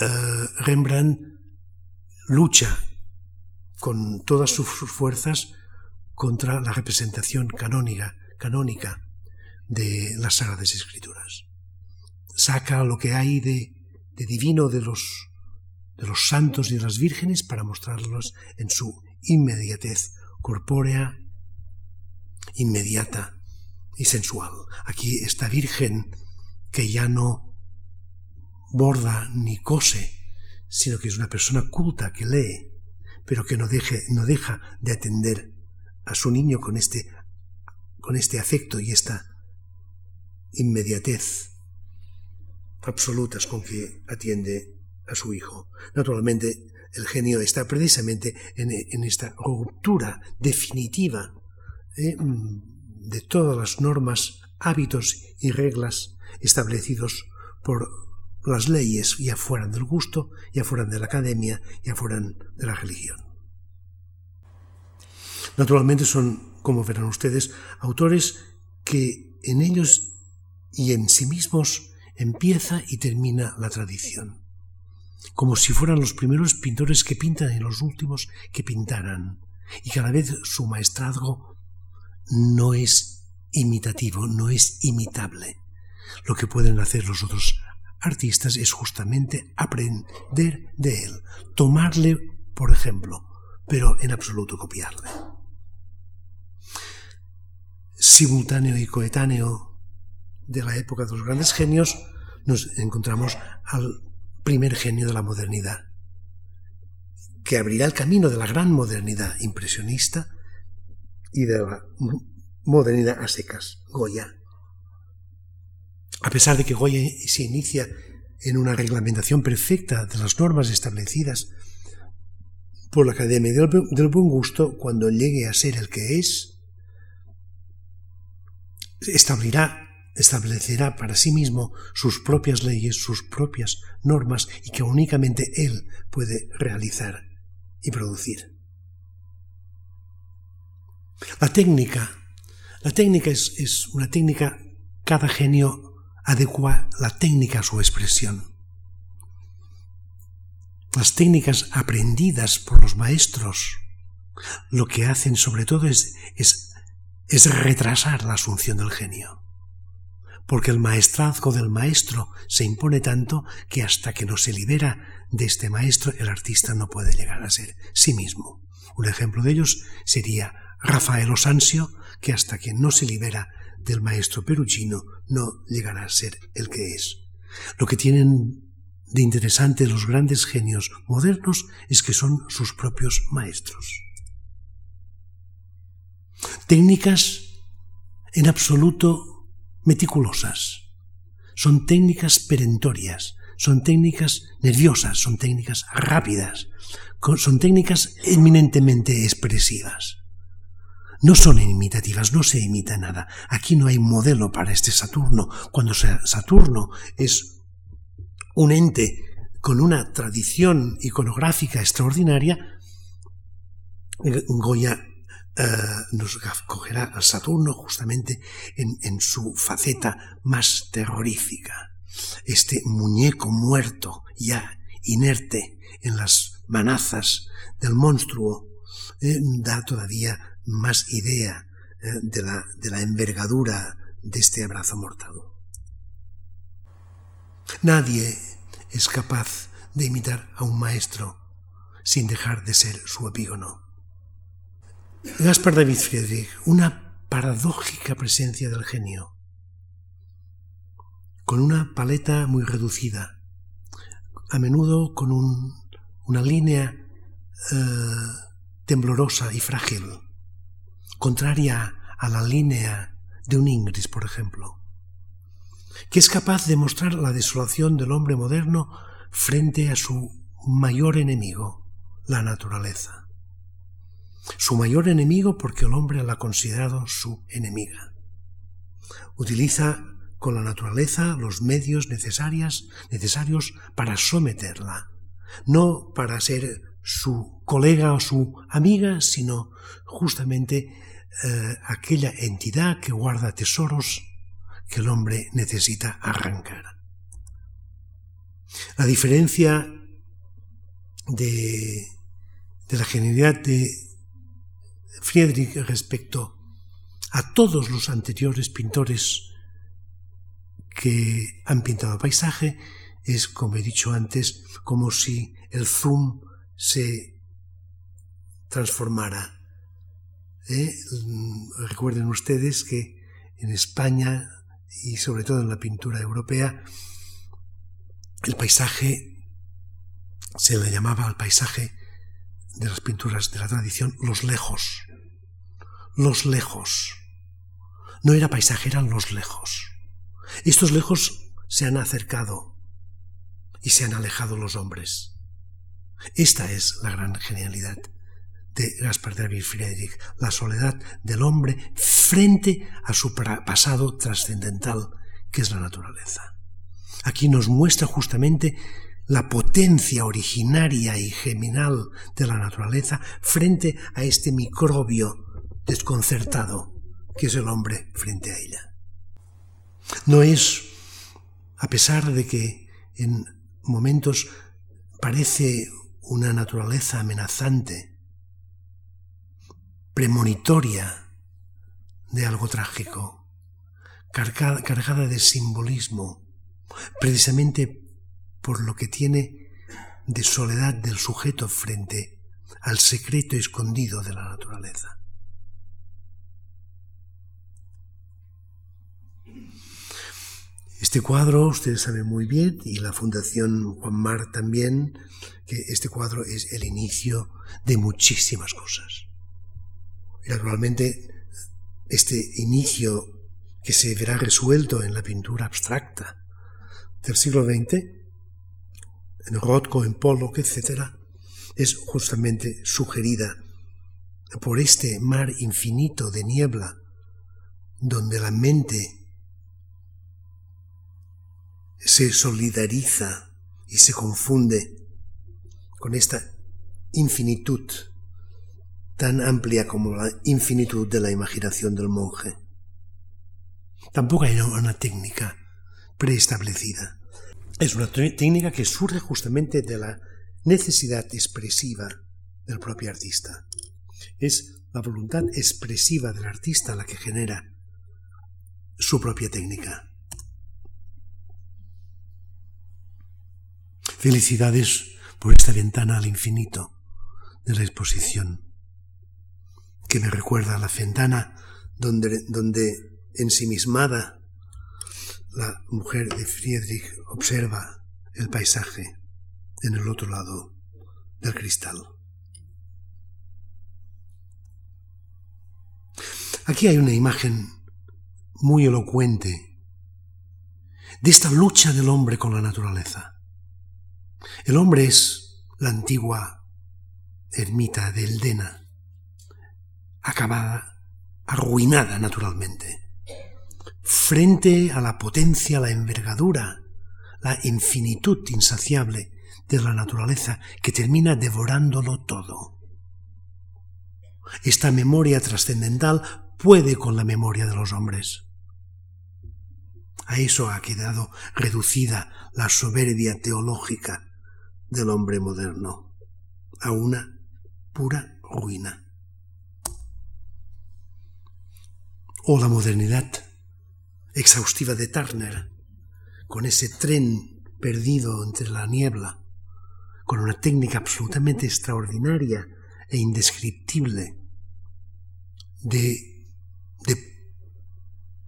eh, Rembrandt lucha con todas sus fuerzas contra la representación canónica, canónica de las Sagradas Escrituras saca lo que hay de, divino de los, de los santos y de las vírgenes para mostrarlos en su inmediatez corpórea, inmediata y sensual. Aquí esta virgen que ya no borda ni cose, sino que es una persona culta que lee, pero que no, deje, no deja de atender a su niño con este, con este afecto y esta inmediatez absolutas con que atiende a su hijo. Naturalmente, el genio está precisamente en, esta ruptura definitiva ¿eh? de todas las normas, hábitos y reglas establecidos por las leyes, ya fueran del gusto, ya fueran de la academia, ya fueran de la religión. Naturalmente son, como verán ustedes, autores que en ellos y en sí mismos empieza y termina la tradición, como si fueran los primeros pintores que pintan y los últimos que pintaran, y cada vez su maestrazgo no es imitativo, no es imitable. Lo que pueden hacer los otros artistas es justamente aprender de él, tomarle por ejemplo, pero en absoluto copiarle. Simultáneo y coetáneo de la época de los grandes genios, nos encontramos al primer genio de la modernidad, que abrirá el camino de la gran modernidad impresionista y de la modernidad a secas, Goya. A pesar de que Goya se inicia en una reglamentación perfecta de las normas establecidas por la Academia del, Buen Gusto, cuando llegue a ser el que es, establirá establecerá para sí mismo sus propias leyes, sus propias normas y que únicamente él puede realizar y producir. La técnica, la técnica es, una técnica, cada genio adecua la técnica a su expresión. Las técnicas aprendidas por los maestros lo que hacen sobre todo es, es retrasar la asunción del genio porque el maestrazgo del maestro se impone tanto que hasta que no se libera de este maestro el artista no puede llegar a ser sí mismo. Un ejemplo de ellos sería Rafael Osansio, que hasta que no se libera del maestro perugino no llegará a ser el que es. Lo que tienen de interesante los grandes genios modernos es que son sus propios maestros. Técnicas en absoluto meticulosas, son técnicas perentorias, son técnicas nerviosas, son técnicas rápidas, son técnicas eminentemente expresivas. No son imitativas, no se imita nada. Aquí no hay modelo para este Saturno. Cuando Saturno es un ente con una tradición iconográfica extraordinaria, Goya eh, nos cogerá a Saturno justamente en, su faceta más terrorífica. Este muñeco muerto, ya inerte en las manazas del monstruo, eh, da todavía más idea eh, de, la, de la envergadura de este abrazo mortal. Nadie es capaz de imitar a un maestro sin dejar de ser su epígono. Gaspar David Friedrich, una paradójica presencia del genio, con una paleta muy reducida, a menudo con una línea eh, temblorosa y frágil, contraria a la línea de un Ingris, por ejemplo, que es capaz de mostrar la desolación del hombre moderno frente a su mayor enemigo, la naturaleza su mayor enemigo porque el hombre la ha considerado su enemiga. Utiliza con la naturaleza los medios necesarios, necesarios para someterla, no para ser su colega o su amiga, sino justamente eh, aquella entidad que guarda tesoros que el hombre necesita arrancar. La diferencia de, de la genialidad de Friedrich respecto a todos los anteriores pintores que han pintado paisaje es, como he dicho antes, como si el zoom se transformara. ¿Eh? Recuerden ustedes que en España y sobre todo en la pintura europea, el paisaje se le llamaba al paisaje de las pinturas de la tradición los lejos los lejos. No era paisaje, eran los lejos. Estos lejos se han acercado y se han alejado los hombres. Esta es la gran genialidad de Gaspar David Friedrich, la soledad del hombre frente a su pasado trascendental, que es la naturaleza. Aquí nos muestra justamente la potencia originaria y geminal de la naturaleza frente a este microbio desconcertado que es el hombre frente a ella. No es, a pesar de que en momentos parece una naturaleza amenazante, premonitoria de algo trágico, cargada, de simbolismo, precisamente por lo que tiene de soledad del sujeto frente al secreto escondido de la naturaleza. Este cuadro, ustedes saben muy bien, y la Fundación Juan Mar también, que este cuadro es el inicio de muchísimas cosas. Y naturalmente, este inicio que se verá resuelto en la pintura abstracta del siglo XX, en Rothko, en Pollock, etc., es justamente sugerida por este mar infinito de niebla, donde la mente se solidariza y se confunde con esta infinitud tan amplia como la infinitud de la imaginación del monje. Tampoco hay una técnica preestablecida. Es una técnica que surge justamente de la necesidad expresiva del propio artista. Es la voluntad expresiva del artista la que genera su propia técnica. Felicidades por esta ventana al infinito de la exposición, que me recuerda a la ventana donde, donde ensimismada la mujer de Friedrich observa el paisaje en el otro lado del cristal. Aquí hay una imagen muy elocuente de esta lucha del hombre con la naturaleza. El hombre es la antigua ermita de Eldena, acabada, arruinada naturalmente, frente a la potencia, la envergadura, la infinitud insaciable de la naturaleza que termina devorándolo todo. Esta memoria trascendental puede con la memoria de los hombres. A eso ha quedado reducida la soberbia teológica del hombre moderno, a una pura ruina. O la modernidad exhaustiva de Turner, con ese tren perdido entre la niebla, con una técnica absolutamente extraordinaria e indescriptible de, de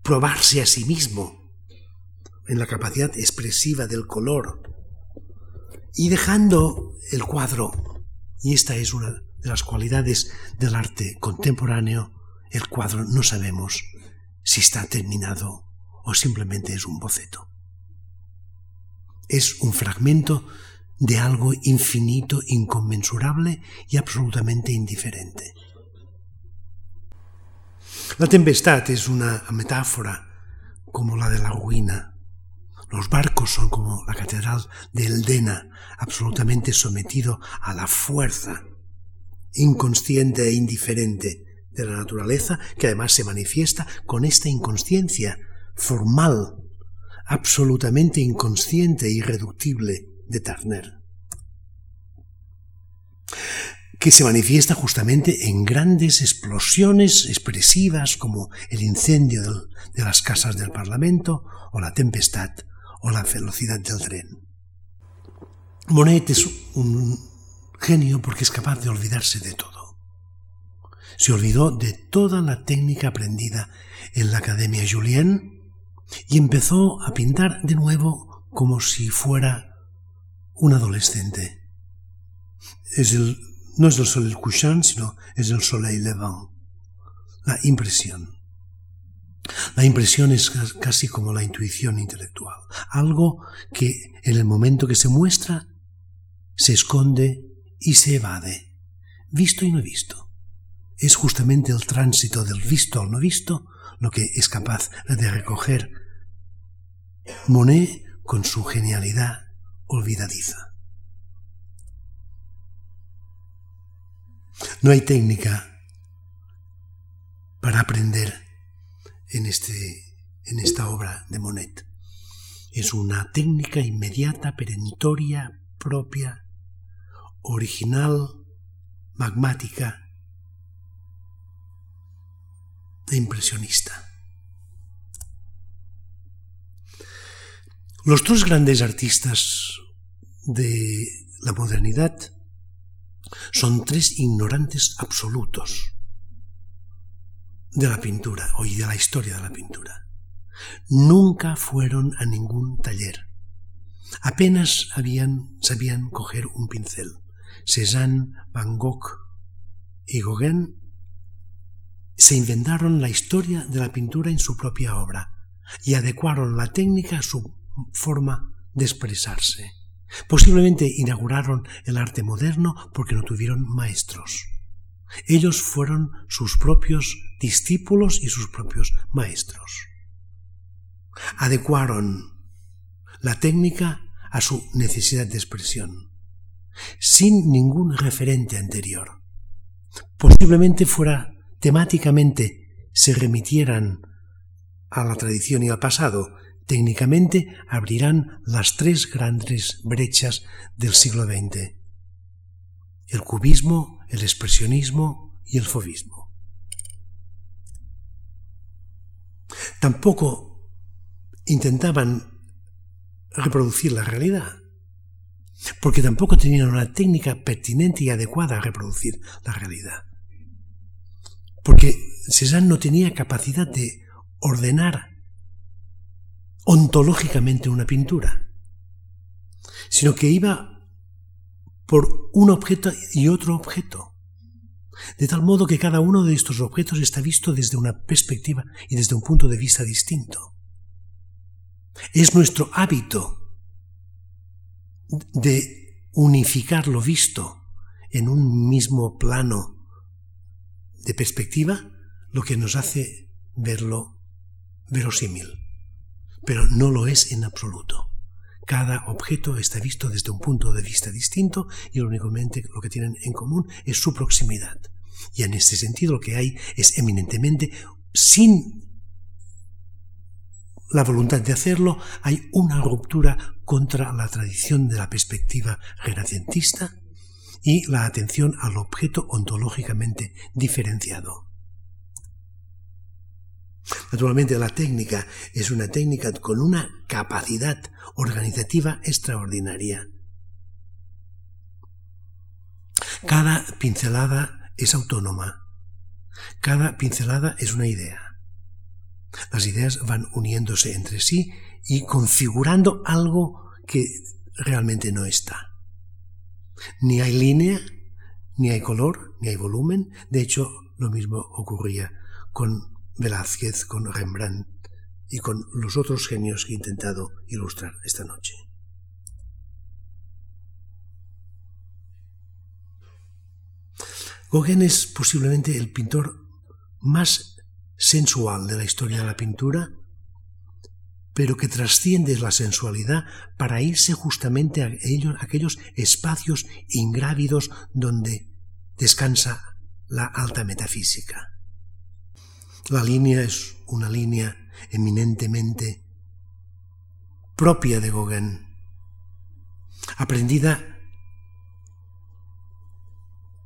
probarse a sí mismo en la capacidad expresiva del color y dejando el cuadro, y esta es una de las cualidades del arte contemporáneo, el cuadro no sabemos si está terminado o simplemente es un boceto. Es un fragmento de algo infinito, inconmensurable y absolutamente indiferente. La tempestad es una metáfora como la de la ruina. Los barcos son como la catedral de Eldena, absolutamente sometido a la fuerza inconsciente e indiferente de la naturaleza, que además se manifiesta con esta inconsciencia formal, absolutamente inconsciente e irreductible de Turner, que se manifiesta justamente en grandes explosiones expresivas como el incendio de las casas del Parlamento o la tempestad o la velocidad del tren. Monet es un genio porque es capaz de olvidarse de todo. Se olvidó de toda la técnica aprendida en la Academia Julien y empezó a pintar de nuevo como si fuera un adolescente. Es el, no es el soleil couchant, sino es el soleil levant. La impresión. La impresión es casi como la intuición intelectual, algo que en el momento que se muestra se esconde y se evade, visto y no visto. Es justamente el tránsito del visto al no visto lo que es capaz de recoger Monet con su genialidad olvidadiza. No hay técnica para aprender en, este, en esta obra de Monet. Es una técnica inmediata, perentoria, propia, original, magmática e impresionista. Los dos grandes artistas de la modernidad son tres ignorantes absolutos de la pintura o de la historia de la pintura. Nunca fueron a ningún taller. Apenas habían, sabían coger un pincel. Cézanne, Van Gogh y Gauguin se inventaron la historia de la pintura en su propia obra y adecuaron la técnica a su forma de expresarse. Posiblemente inauguraron el arte moderno porque no tuvieron maestros. Ellos fueron sus propios discípulos y sus propios maestros. Adecuaron la técnica a su necesidad de expresión, sin ningún referente anterior. Posiblemente fuera temáticamente se remitieran a la tradición y al pasado, técnicamente abrirán las tres grandes brechas del siglo XX. El cubismo, el expresionismo y el fobismo. Tampoco intentaban reproducir la realidad, porque tampoco tenían una técnica pertinente y adecuada a reproducir la realidad. Porque Cézanne no tenía capacidad de ordenar ontológicamente una pintura, sino que iba por un objeto y otro objeto, de tal modo que cada uno de estos objetos está visto desde una perspectiva y desde un punto de vista distinto. Es nuestro hábito de unificar lo visto en un mismo plano de perspectiva lo que nos hace verlo verosímil, pero no lo es en absoluto. Cada objeto está visto desde un punto de vista distinto y únicamente lo que tienen en común es su proximidad. Y en este sentido lo que hay es eminentemente, sin la voluntad de hacerlo, hay una ruptura contra la tradición de la perspectiva renacentista y la atención al objeto ontológicamente diferenciado. Naturalmente la técnica es una técnica con una capacidad organizativa extraordinaria. Cada pincelada es autónoma. Cada pincelada es una idea. Las ideas van uniéndose entre sí y configurando algo que realmente no está. Ni hay línea, ni hay color, ni hay volumen. De hecho, lo mismo ocurría con Velázquez, con Rembrandt y con los otros genios que he intentado ilustrar esta noche. Gauguin es posiblemente el pintor más sensual de la historia de la pintura, pero que trasciende la sensualidad para irse justamente a, ellos, aquellos espacios ingrávidos donde descansa la alta metafísica. La línea es una línea eminentemente propia de Gauguin, aprendida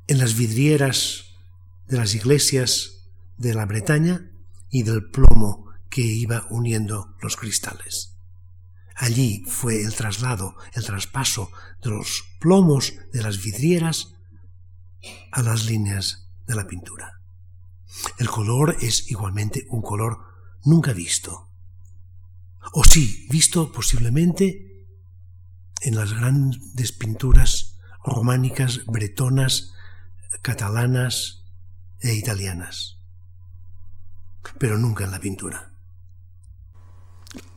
en las vidrieras de las iglesias de la Bretaña y del plomo que iba uniendo los cristales. Allí fue el traslado, el traspaso de los plomos de las vidrieras a las líneas de la pintura. El color es igualmente un color nunca visto. O sí, visto posiblemente en las grandes pinturas románicas, bretonas, catalanas e italianas, pero nunca en la pintura.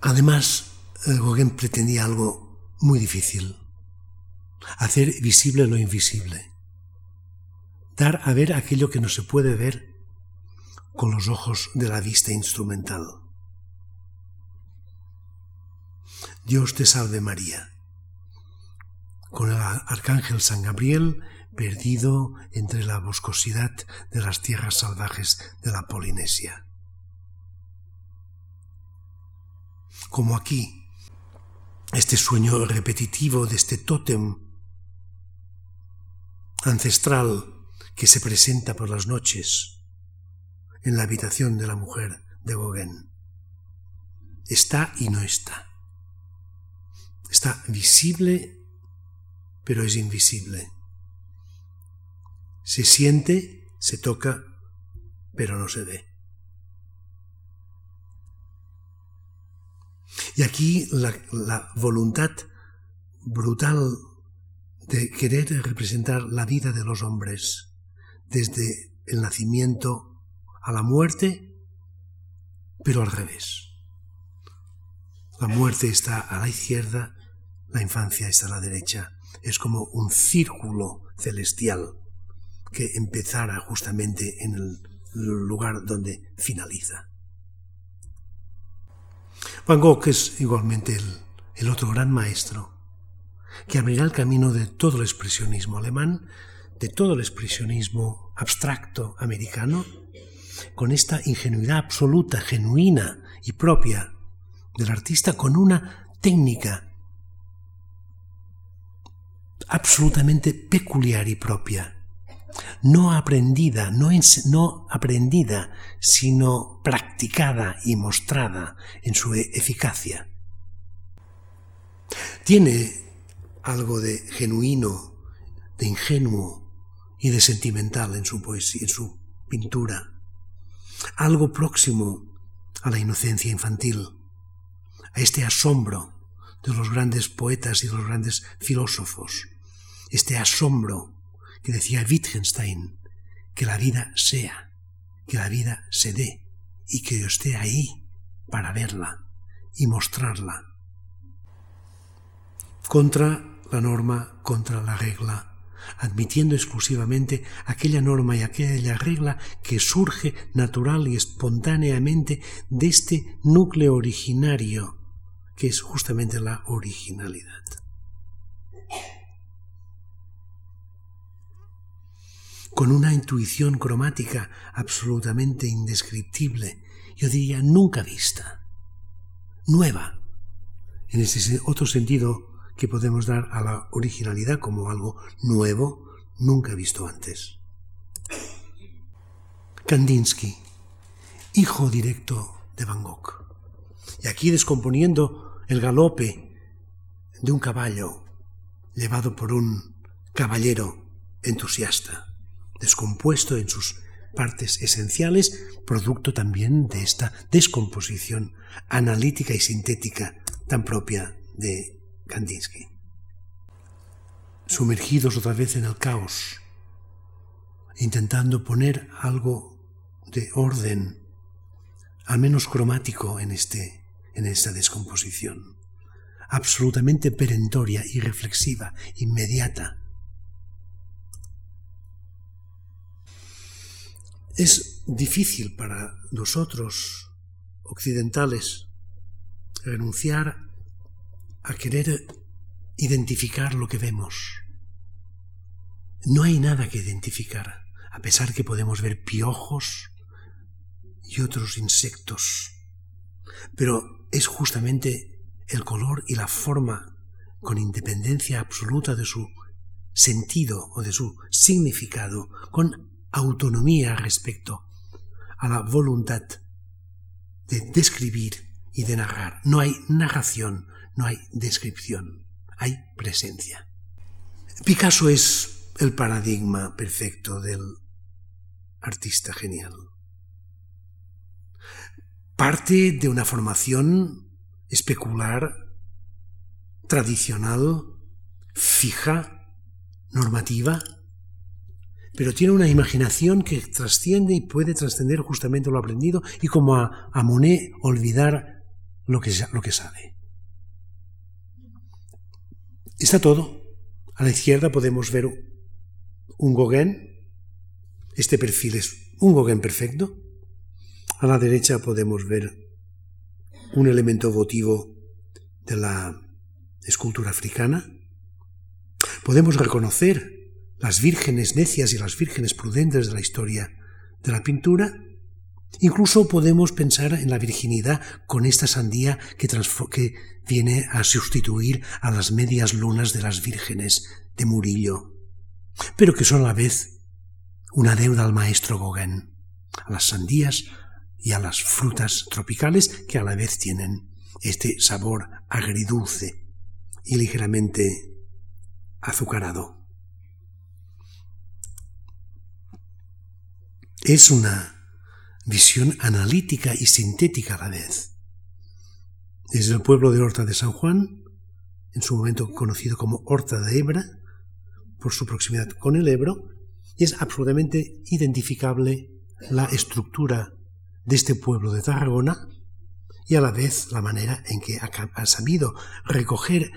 Además, Gauguin pretendía algo muy difícil, hacer visible lo invisible, dar a ver aquello que no se puede ver con los ojos de la vista instrumental. Dios te salve María. Con el arcángel San Gabriel perdido entre la boscosidad de las tierras salvajes de la Polinesia. Como aquí, este sueño repetitivo de este tótem ancestral que se presenta por las noches en la habitación de la mujer de Gauguin. Está y no está. Está visible, pero es invisible. Se siente, se toca, pero no se ve. Y aquí la, voluntad brutal de querer representar la vida de los hombres desde el nacimiento a la muerte, pero al revés. La muerte está a la izquierda, la infancia está a la derecha. Es como un círculo celestial que empezara justamente en el lugar donde finaliza. Van Gogh es igualmente el el otro gran maestro, que abrirá el camino de todo el expresionismo alemán, de todo el expresionismo abstracto americano, con esta ingenuidad absoluta, genuina y propia del artista, con una técnica absolutamente peculiar y propia, no aprendida, no, no, aprendida, sino practicada y mostrada en su e-, eficacia. Tiene algo de genuino, de ingenuo y de sentimental en su poesía, en su pintura, algo próximo a la inocencia infantil, a este asombro de los grandes poetas y de los grandes filósofos, este asombro que decía Wittgenstein, que la vida sea, que la vida se dé y que yo esté ahí para verla y mostrarla. Contra la norma, contra la regla, admitiendo exclusivamente aquella norma y aquella regla que surge natural y espontáneamente de este núcleo originario, que es justamente la originalidad. Con una intuición cromática absolutamente indescriptible, yo diría nunca vista, nueva, en ese otro sentido que podemos dar a la originalidad como algo nuevo, nunca visto antes. Kandinsky, hijo directo de Van Gogh, y aquí descomponiendo el galope de un caballo llevado por un caballero entusiasta descompuesto en sus partes esenciales, producto también de esta descomposición analítica y sintética tan propia de Kandinsky. Sumergidos otra vez en el caos, intentando poner algo de orden, al menos cromático en, este, en esta descomposición, absolutamente perentoria y reflexiva, inmediata, Es difícil para nosotros, occidentales, renunciar a querer identificar lo que vemos. No hay nada que identificar, a pesar que podemos ver piojos y otros insectos. Pero es justamente el color y la forma, con independencia absoluta de su sentido o de su significado, con autonomía respecto a la voluntad de describir y de narrar. No hay narración, no hay descripción, hay presencia. Picasso es el paradigma perfecto del artista genial. Parte de una formación especular, tradicional, fija, normativa, pero tiene una imaginación que trasciende y puede trascender justamente lo aprendido y como a, Monet olvidar lo que, lo que sabe. Está todo. A la izquierda podemos ver un Gauguin. Este perfil es un Gauguin perfecto. A la derecha podemos ver un elemento votivo de la escultura africana. Podemos reconocer las vírgenes necias y las vírgenes prudentes de la historia de la pintura, incluso podemos pensar en la virginidad con esta sandía que, viene a sustituir a las medias lunas de las vírgenes de Murillo, pero que son a la vez una deuda al maestro Gauguin, a las sandías y a las frutas tropicales que a la vez tienen este sabor agridulce y ligeramente azucarado. Es una visión analítica y sintética a la vez. Desde el pueblo de Horta de San Juan, en su momento conocido como Horta de Ebra, por su proximidad con el Ebro, es absolutamente identificable la estructura de este pueblo de Tarragona y a la vez la manera en que ha sabido recoger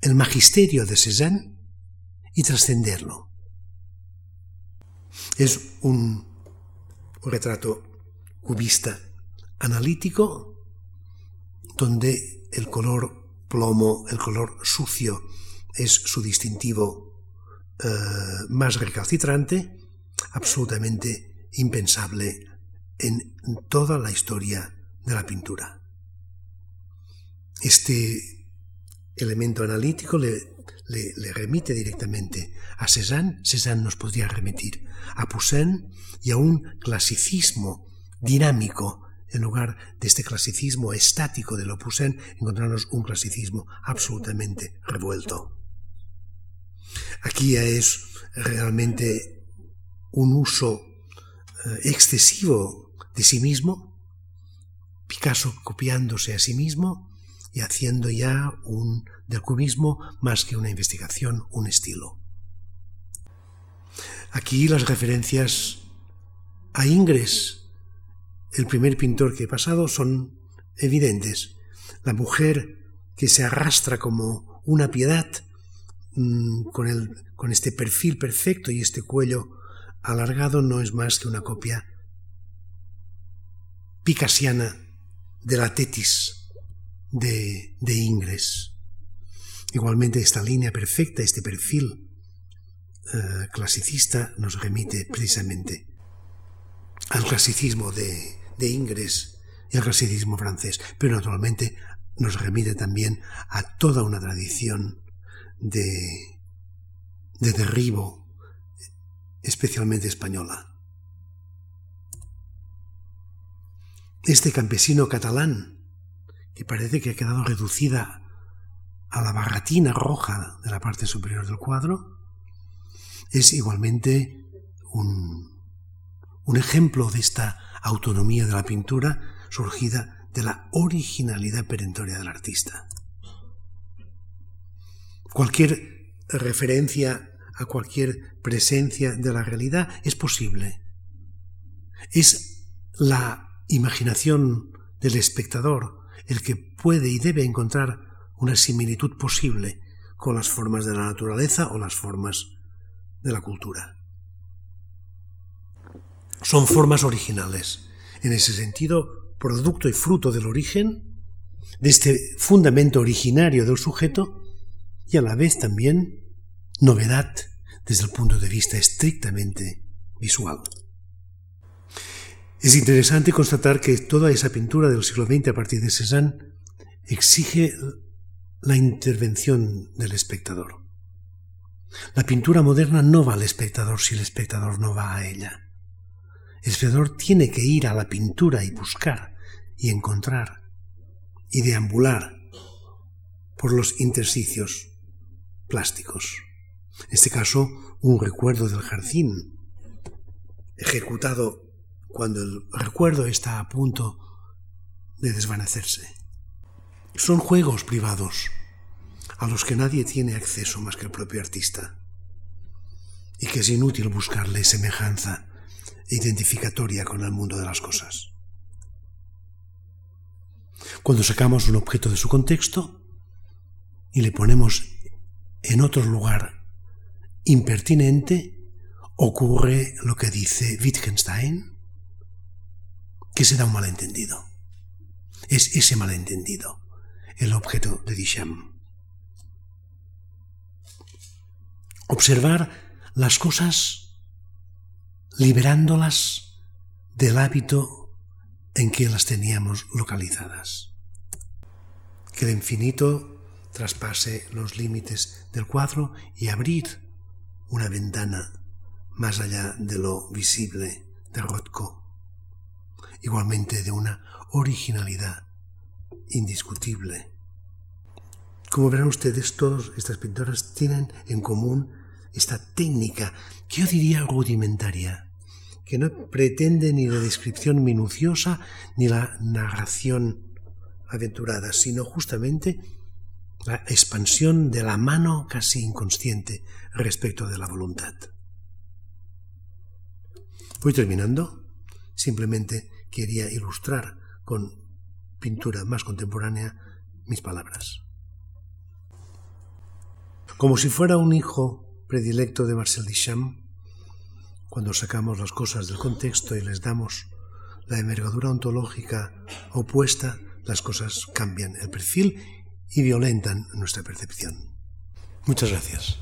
el magisterio de Cézanne y trascenderlo. Es un un retrato cubista analítico, donde el color plomo, el color sucio, es su distintivo eh, más recalcitrante, absolutamente impensable en toda la historia de la pintura. Este elemento analítico le, le, remite directamente. A Cézanne, Cézanne nos podría remitir. A Poussin y a un clasicismo dinámico. En lugar de este clasicismo estático de lo Poussin, encontramos un clasicismo absolutamente revuelto. Aquí es realmente un uso eh, excesivo de sí mismo, Picasso copiándose a sí mismo y haciendo ya un, del cubismo más que una investigación, un estilo. Aquí las referencias a Ingres, el primer pintor que he pasado, son evidentes. La mujer que se arrastra como una piedad mm, con, el, con este perfil perfecto y este cuello alargado no es más que una copia picasiana de la tetis de, de Ingres. Igualmente esta línea perfecta, este perfil eh, clasicista nos remite precisamente al clasicismo de, de Ingres y al clasicismo francés, pero naturalmente nos remite también a toda una tradición de, de derribo, especialmente española. Este campesino catalán, que parece que ha quedado reducida a la barratina roja de la parte superior del cuadro, es igualmente un, un ejemplo de esta autonomía de la pintura surgida de la originalidad perentoria del artista. Cualquier referencia a cualquier presencia de la realidad es posible. Es la imaginación del espectador el que puede y debe encontrar una similitud posible con las formas de la naturaleza o las formas de la cultura. Son formas originales, en ese sentido, producto y fruto del origen, de este fundamento originario del sujeto y a la vez también novedad desde el punto de vista estrictamente visual. Es interesante constatar que toda esa pintura del siglo XX a partir de Cézanne exige la intervención del espectador. La pintura moderna no va al espectador si el espectador no va a ella. El espectador tiene que ir a la pintura y buscar y encontrar y deambular por los intersticios plásticos. En este caso, un recuerdo del jardín, ejecutado cuando el recuerdo está a punto de desvanecerse. Son juegos privados a los que nadie tiene acceso más que el propio artista, y que es inútil buscarle semejanza identificatoria con el mundo de las cosas. Cuando sacamos un objeto de su contexto y le ponemos en otro lugar impertinente, ocurre lo que dice Wittgenstein, que se da un malentendido. Es ese malentendido el objeto de Duchamp. observar las cosas liberándolas del hábito en que las teníamos localizadas. Que el infinito traspase los límites del cuadro y abrir una ventana más allá de lo visible de Rothko, igualmente de una originalidad indiscutible. Como verán ustedes, todas estas pintoras tienen en común esta técnica que yo diría rudimentaria, que no pretende ni la descripción minuciosa ni la narración aventurada, sino justamente la expansión de la mano casi inconsciente respecto de la voluntad. Voy terminando. Simplemente quería ilustrar con pintura más contemporánea mis palabras. Como si fuera un hijo predilecto de Marcel Duchamp, cuando sacamos las cosas del contexto y les damos la envergadura ontológica opuesta, las cosas cambian el perfil y violentan nuestra percepción. Muchas gracias.